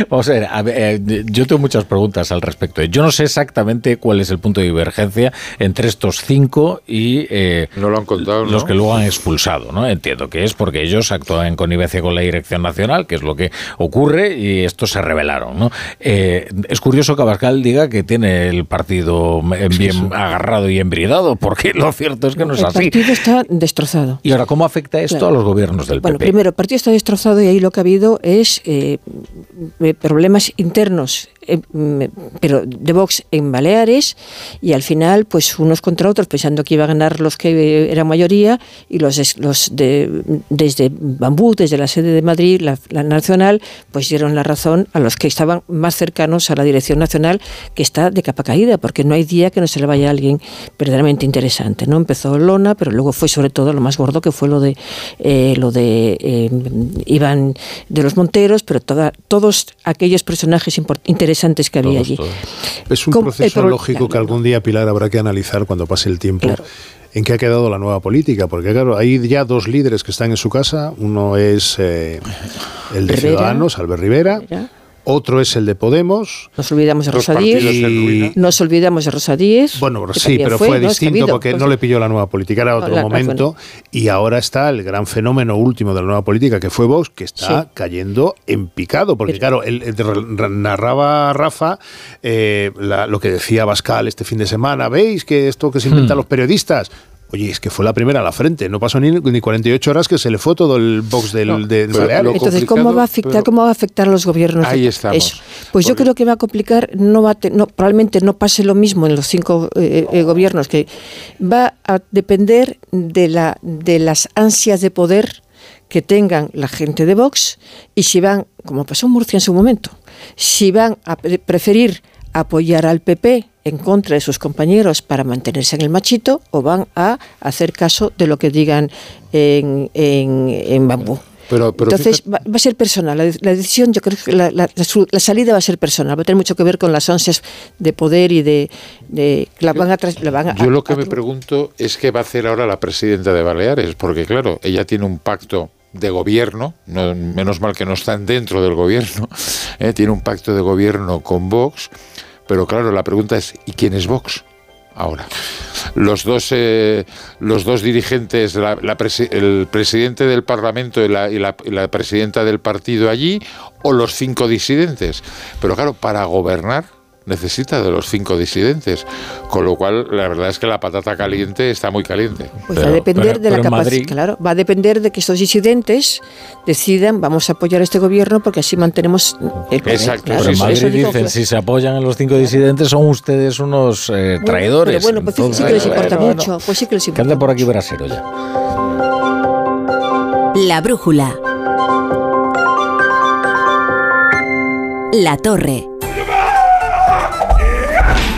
vamos a ver, yo tengo muchas preguntas al respecto. Yo no sé exactamente exactamente cuál es el punto de divergencia entre estos cinco y eh, no lo han contado, los que luego han expulsado. ¿no? Entiendo que es porque ellos actúan en connivencia con la Dirección Nacional, que es lo que ocurre, y estos se rebelaron. ¿no? Eh, es curioso que Abascal diga que tiene el partido bien agarrado y embridado, porque lo cierto es que no es así. El partido está destrozado. ¿Y ahora cómo afecta esto a los gobiernos del bueno, primero, el partido está destrozado y ahí lo que ha habido es eh, problemas internos eh, pero de Vox en Baleares y al final pues unos contra otros pensando que iba a ganar los que eran mayoría y los, los de, desde Bambú, desde la sede de Madrid, la, nacional, pues dieron la razón a los que estaban más cercanos a la dirección nacional que está de capa caída porque no hay día que no se le vaya a alguien verdaderamente interesante. no Empezó Lona, pero luego fue sobre todo lo más gordo que fue lo de eh, lo de eh, Iván de los Monteros, pero todos aquellos personajes interesantes interesantes que había allí. Es un proceso lógico que algún día, Pilar, habrá que analizar cuando pase el tiempo. ¿En qué ha quedado la nueva política? Porque, claro, hay ya dos líderes que están en su casa. Uno es eh, el de Ciudadanos, Albert Rivera otro es el de Podemos. Nos olvidamos de Rosa Díez. Nos olvidamos de Rosa Díez. Bueno, sí, pero fue, distinto porque pues no le pilló la nueva política, era otro momento. Y ahora está el gran fenómeno último de la nueva política, que fue Vox, que está cayendo en picado. Porque, claro, él, narraba Rafa eh, lo que decía Bascal este fin de semana. ¿Veis que esto que se inventan hmm. los periodistas? Oye, es que fue la primera a la frente, no pasó ni, ni 48 horas que se le fue todo el box del, de Entonces, ¿cómo va a afectar, cómo va a afectar a los gobiernos? Ahí estamos. Pues yo creo que va a complicar, no va no, probablemente no pase lo mismo en los cinco eh, eh, gobiernos, que va a depender de, la, de las ansias de poder que tengan la gente de Vox y si van, como pasó en Murcia en su momento, si van a preferir apoyar al PP en contra de sus compañeros para mantenerse en el machito o van a hacer caso de lo que digan en, en, bambú. Pero, Entonces va, a ser personal. La, decisión, yo creo que la, la, salida va a ser personal. Va a tener mucho que ver con las ansias de poder y de. la van a, van yo lo que me pregunto es qué va a hacer ahora la presidenta de Baleares, porque claro, ella tiene un pacto de gobierno, menos mal que no están dentro del gobierno, eh, tiene un pacto de gobierno con Vox pero claro, la pregunta es, ¿y quién es Vox? Ahora, los dos, eh, los dos dirigentes, el presidente del Parlamento y la, presidenta del partido allí, o los cinco disidentes. Pero claro, para gobernar necesita de los cinco disidentes, con lo cual la verdad es que la patata caliente está muy caliente. Pues va a depender de la capacidad, claro, va a depender de que estos disidentes decidan vamos a apoyar a este gobierno porque así mantenemos el poder. Exacto. pero en Madrid dicen si se apoyan en los cinco disidentes son ustedes unos eh, traidores. Bueno, pues sí que les importa mucho, pues sí que les importa. Que por aquí Brasero ya. La brújula. La torre.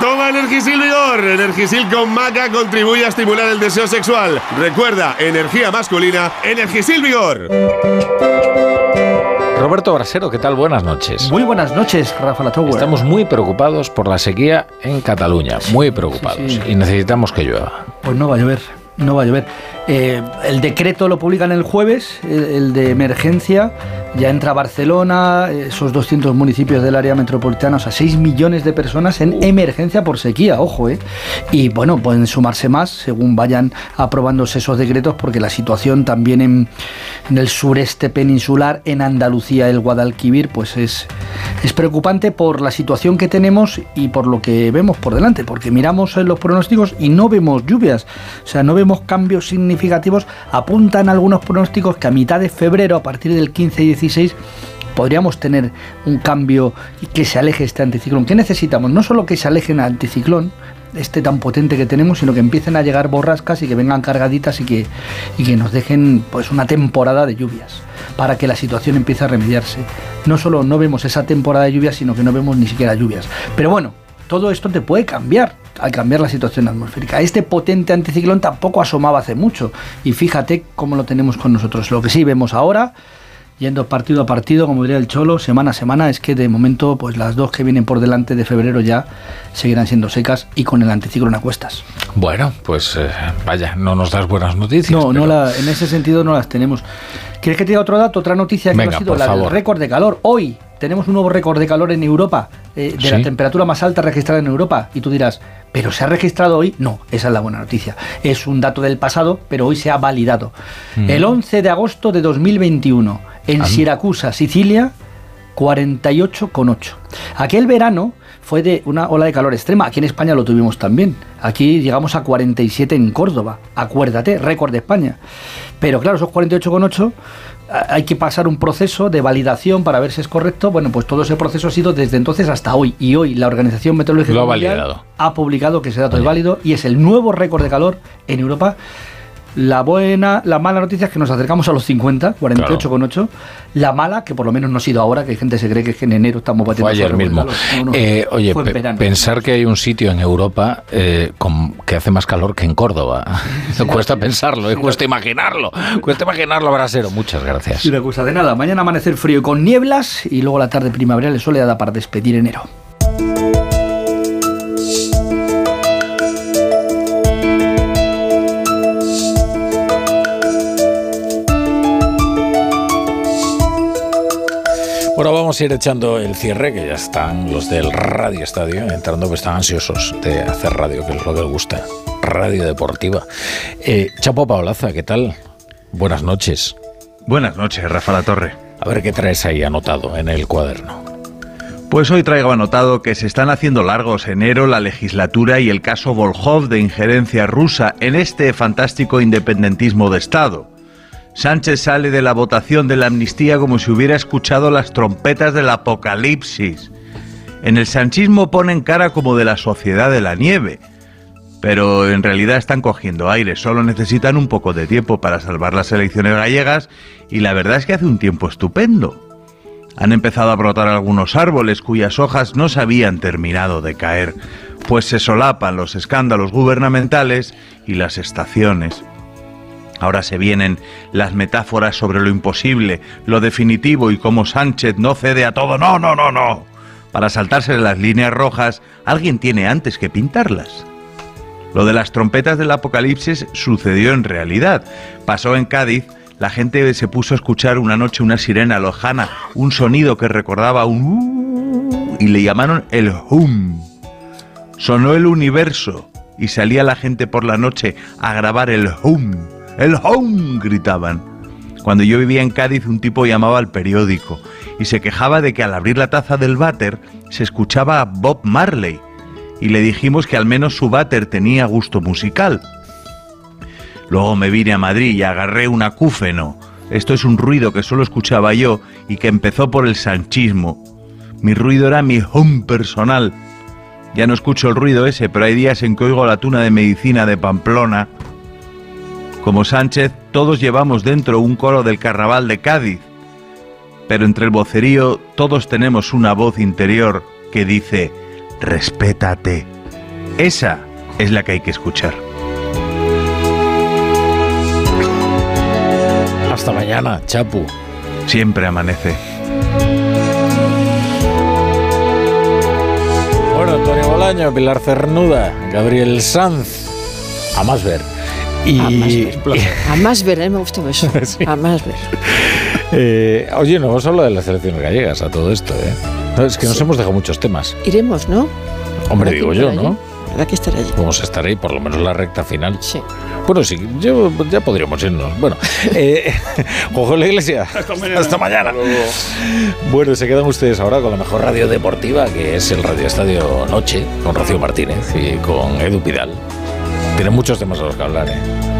Toma Energisil Vigor. Energisil con maca contribuye a estimular el deseo sexual. Recuerda, energía masculina, Energisil Vigor. Roberto Brasero, ¿qué tal? Buenas noches. Muy buenas noches, Rafa Tower. Estamos muy preocupados por la sequía en Cataluña, muy preocupados, y necesitamos que llueva. Pues no va a llover, no va a llover. Eh, el decreto lo publican el jueves, el, de emergencia. Ya entra Barcelona, esos 200 municipios del área metropolitana, o sea, 6 millones de personas en emergencia por sequía, ojo, ¿eh? Y bueno, pueden sumarse más según vayan aprobándose esos decretos, porque la situación también en, el sureste peninsular, en Andalucía, el Guadalquivir, pues es, es preocupante por la situación que tenemos y por lo que vemos por delante, porque miramos los pronósticos y no vemos lluvias, o sea, no vemos cambios significativos significativos, apuntan algunos pronósticos que a mitad de febrero, a partir del 15 y 16, podríamos tener un cambio y que se aleje este anticiclón. ¿Qué necesitamos? No solo que se aleje el anticiclón, este tan potente que tenemos, sino que empiecen a llegar borrascas y que vengan cargaditas y que, y que nos dejen pues una temporada de lluvias para que la situación empiece a remediarse. No solo no vemos esa temporada de lluvias, sino que no vemos ni siquiera lluvias. Pero bueno, todo esto te puede cambiar al cambiar la situación atmosférica. Este potente anticiclón tampoco asomaba hace mucho y fíjate cómo lo tenemos con nosotros. Lo que sí vemos ahora, yendo partido a partido, como diría el Cholo, semana a semana, es que de momento pues las dos que vienen por delante de febrero ya seguirán siendo secas y con el anticiclón a cuestas. Bueno, pues eh, vaya, no nos das buenas noticias. No, no la, en ese sentido no las tenemos. ¿Quieres que te diga otro dato, otra noticia que ha sido la del récord de calor? Hoy tenemos un nuevo récord de calor en Europa, eh, de la temperatura más alta registrada en Europa. Y tú dirás, ¿pero se ha registrado hoy? No, esa es la buena noticia. Es un dato del pasado, pero hoy se ha validado. Mm. El 11 de agosto de 2021, en Siracusa, Sicilia, 48,8. Aquel verano fue de una ola de calor extrema. Aquí en España lo tuvimos también. Aquí llegamos a 47 en Córdoba. Acuérdate, récord de España. Pero claro, esos 48,8 hay que pasar un proceso de validación para ver si es correcto. Bueno, pues todo ese proceso ha sido desde entonces hasta hoy. Y hoy la Organización Meteorológica Mundial ha publicado que ese dato es válido y es el nuevo récord de calor en Europa la buena, la mala noticia es que nos acercamos a los 50, 48,8. La mala, que por lo menos no ha sido ahora, que gente se cree que en enero estamos batiendo. ayer mismo. Eh, oye, pensar que hay un sitio en Europa eh, que hace más calor que en Córdoba. cuesta pensarlo, eh, cuesta imaginarlo. Cuesta imaginarlo, Brasero. Muchas gracias. Y me gusta de nada. Mañana amanecer frío y con nieblas y luego la tarde primaveral soleada para despedir enero. Bueno, vamos a ir echando el cierre, que ya están los del Radio Estadio entrando, que están ansiosos de hacer radio, que es lo que les gusta. Radio deportiva. Eh, Chapo Paolaza, ¿qué tal? Buenas noches. Buenas noches, Rafa La Torre. A ver qué traes ahí anotado en el cuaderno. Pues hoy traigo anotado que se están haciendo largos enero la legislatura y el caso Volhov de injerencia rusa en este fantástico independentismo de Estado. Sánchez sale de la votación de la amnistía como si hubiera escuchado las trompetas del apocalipsis. En el sanchismo ponen cara como de la sociedad de la nieve, pero en realidad están cogiendo aire, solo necesitan un poco de tiempo para salvar las elecciones gallegas y la verdad es que hace un tiempo estupendo. Han empezado a brotar algunos árboles cuyas hojas no se habían terminado de caer, pues se solapan los escándalos gubernamentales y las estaciones. Ahora se vienen las metáforas sobre lo imposible, lo definitivo y cómo Sánchez no cede a todo. No, no, no, no. Para saltarse las líneas rojas, alguien tiene antes que pintarlas. Lo de las trompetas del apocalipsis sucedió en realidad. Pasó en Cádiz, la gente se puso a escuchar una noche una sirena lojana, un sonido que recordaba un... Y le llamaron el hum. Sonó el universo y salía la gente por la noche a grabar el hum ¡El home! gritaban. Cuando yo vivía en Cádiz, un tipo llamaba al periódico y se quejaba de que al abrir la taza del váter se escuchaba a Bob Marley y le dijimos que al menos su váter tenía gusto musical. Luego me vine a Madrid y agarré un acúfeno. Esto es un ruido que solo escuchaba yo y que empezó por el sanchismo. Mi ruido era mi home personal. Ya no escucho el ruido ese, pero hay días en que oigo la tuna de medicina de Pamplona como Sánchez, todos llevamos dentro un coro del carnaval de Cádiz, pero entre el vocerío todos tenemos una voz interior que dice, respétate. Esa es la que hay que escuchar. Hasta mañana, Chapu. Siempre amanece. Bueno, Antonio Bolaño, Pilar Cernuda, Gabriel Sanz. A más ver. Y, a más ver, a mí me gustó eso. A más ver. Eh, oye, no vamos a hablar de las elecciones gallegas a todo esto, ¿eh? es que nos hemos dejado muchos temas. Iremos, ¿no? Hombre, digo yo, ¿no? Habrá que estar allí. Vamos a estar ahí, por lo menos la recta final. Sí. Bueno, sí, yo, ya podríamos irnos. Bueno, eh, la Iglesia. Hasta mañana. Bueno, se quedan ustedes ahora con la mejor radio deportiva, que es el Radio Estadio Noche, con Rocío Martínez y con Edu Pidal. Tienen muchos temas a los que hablar, ¿eh?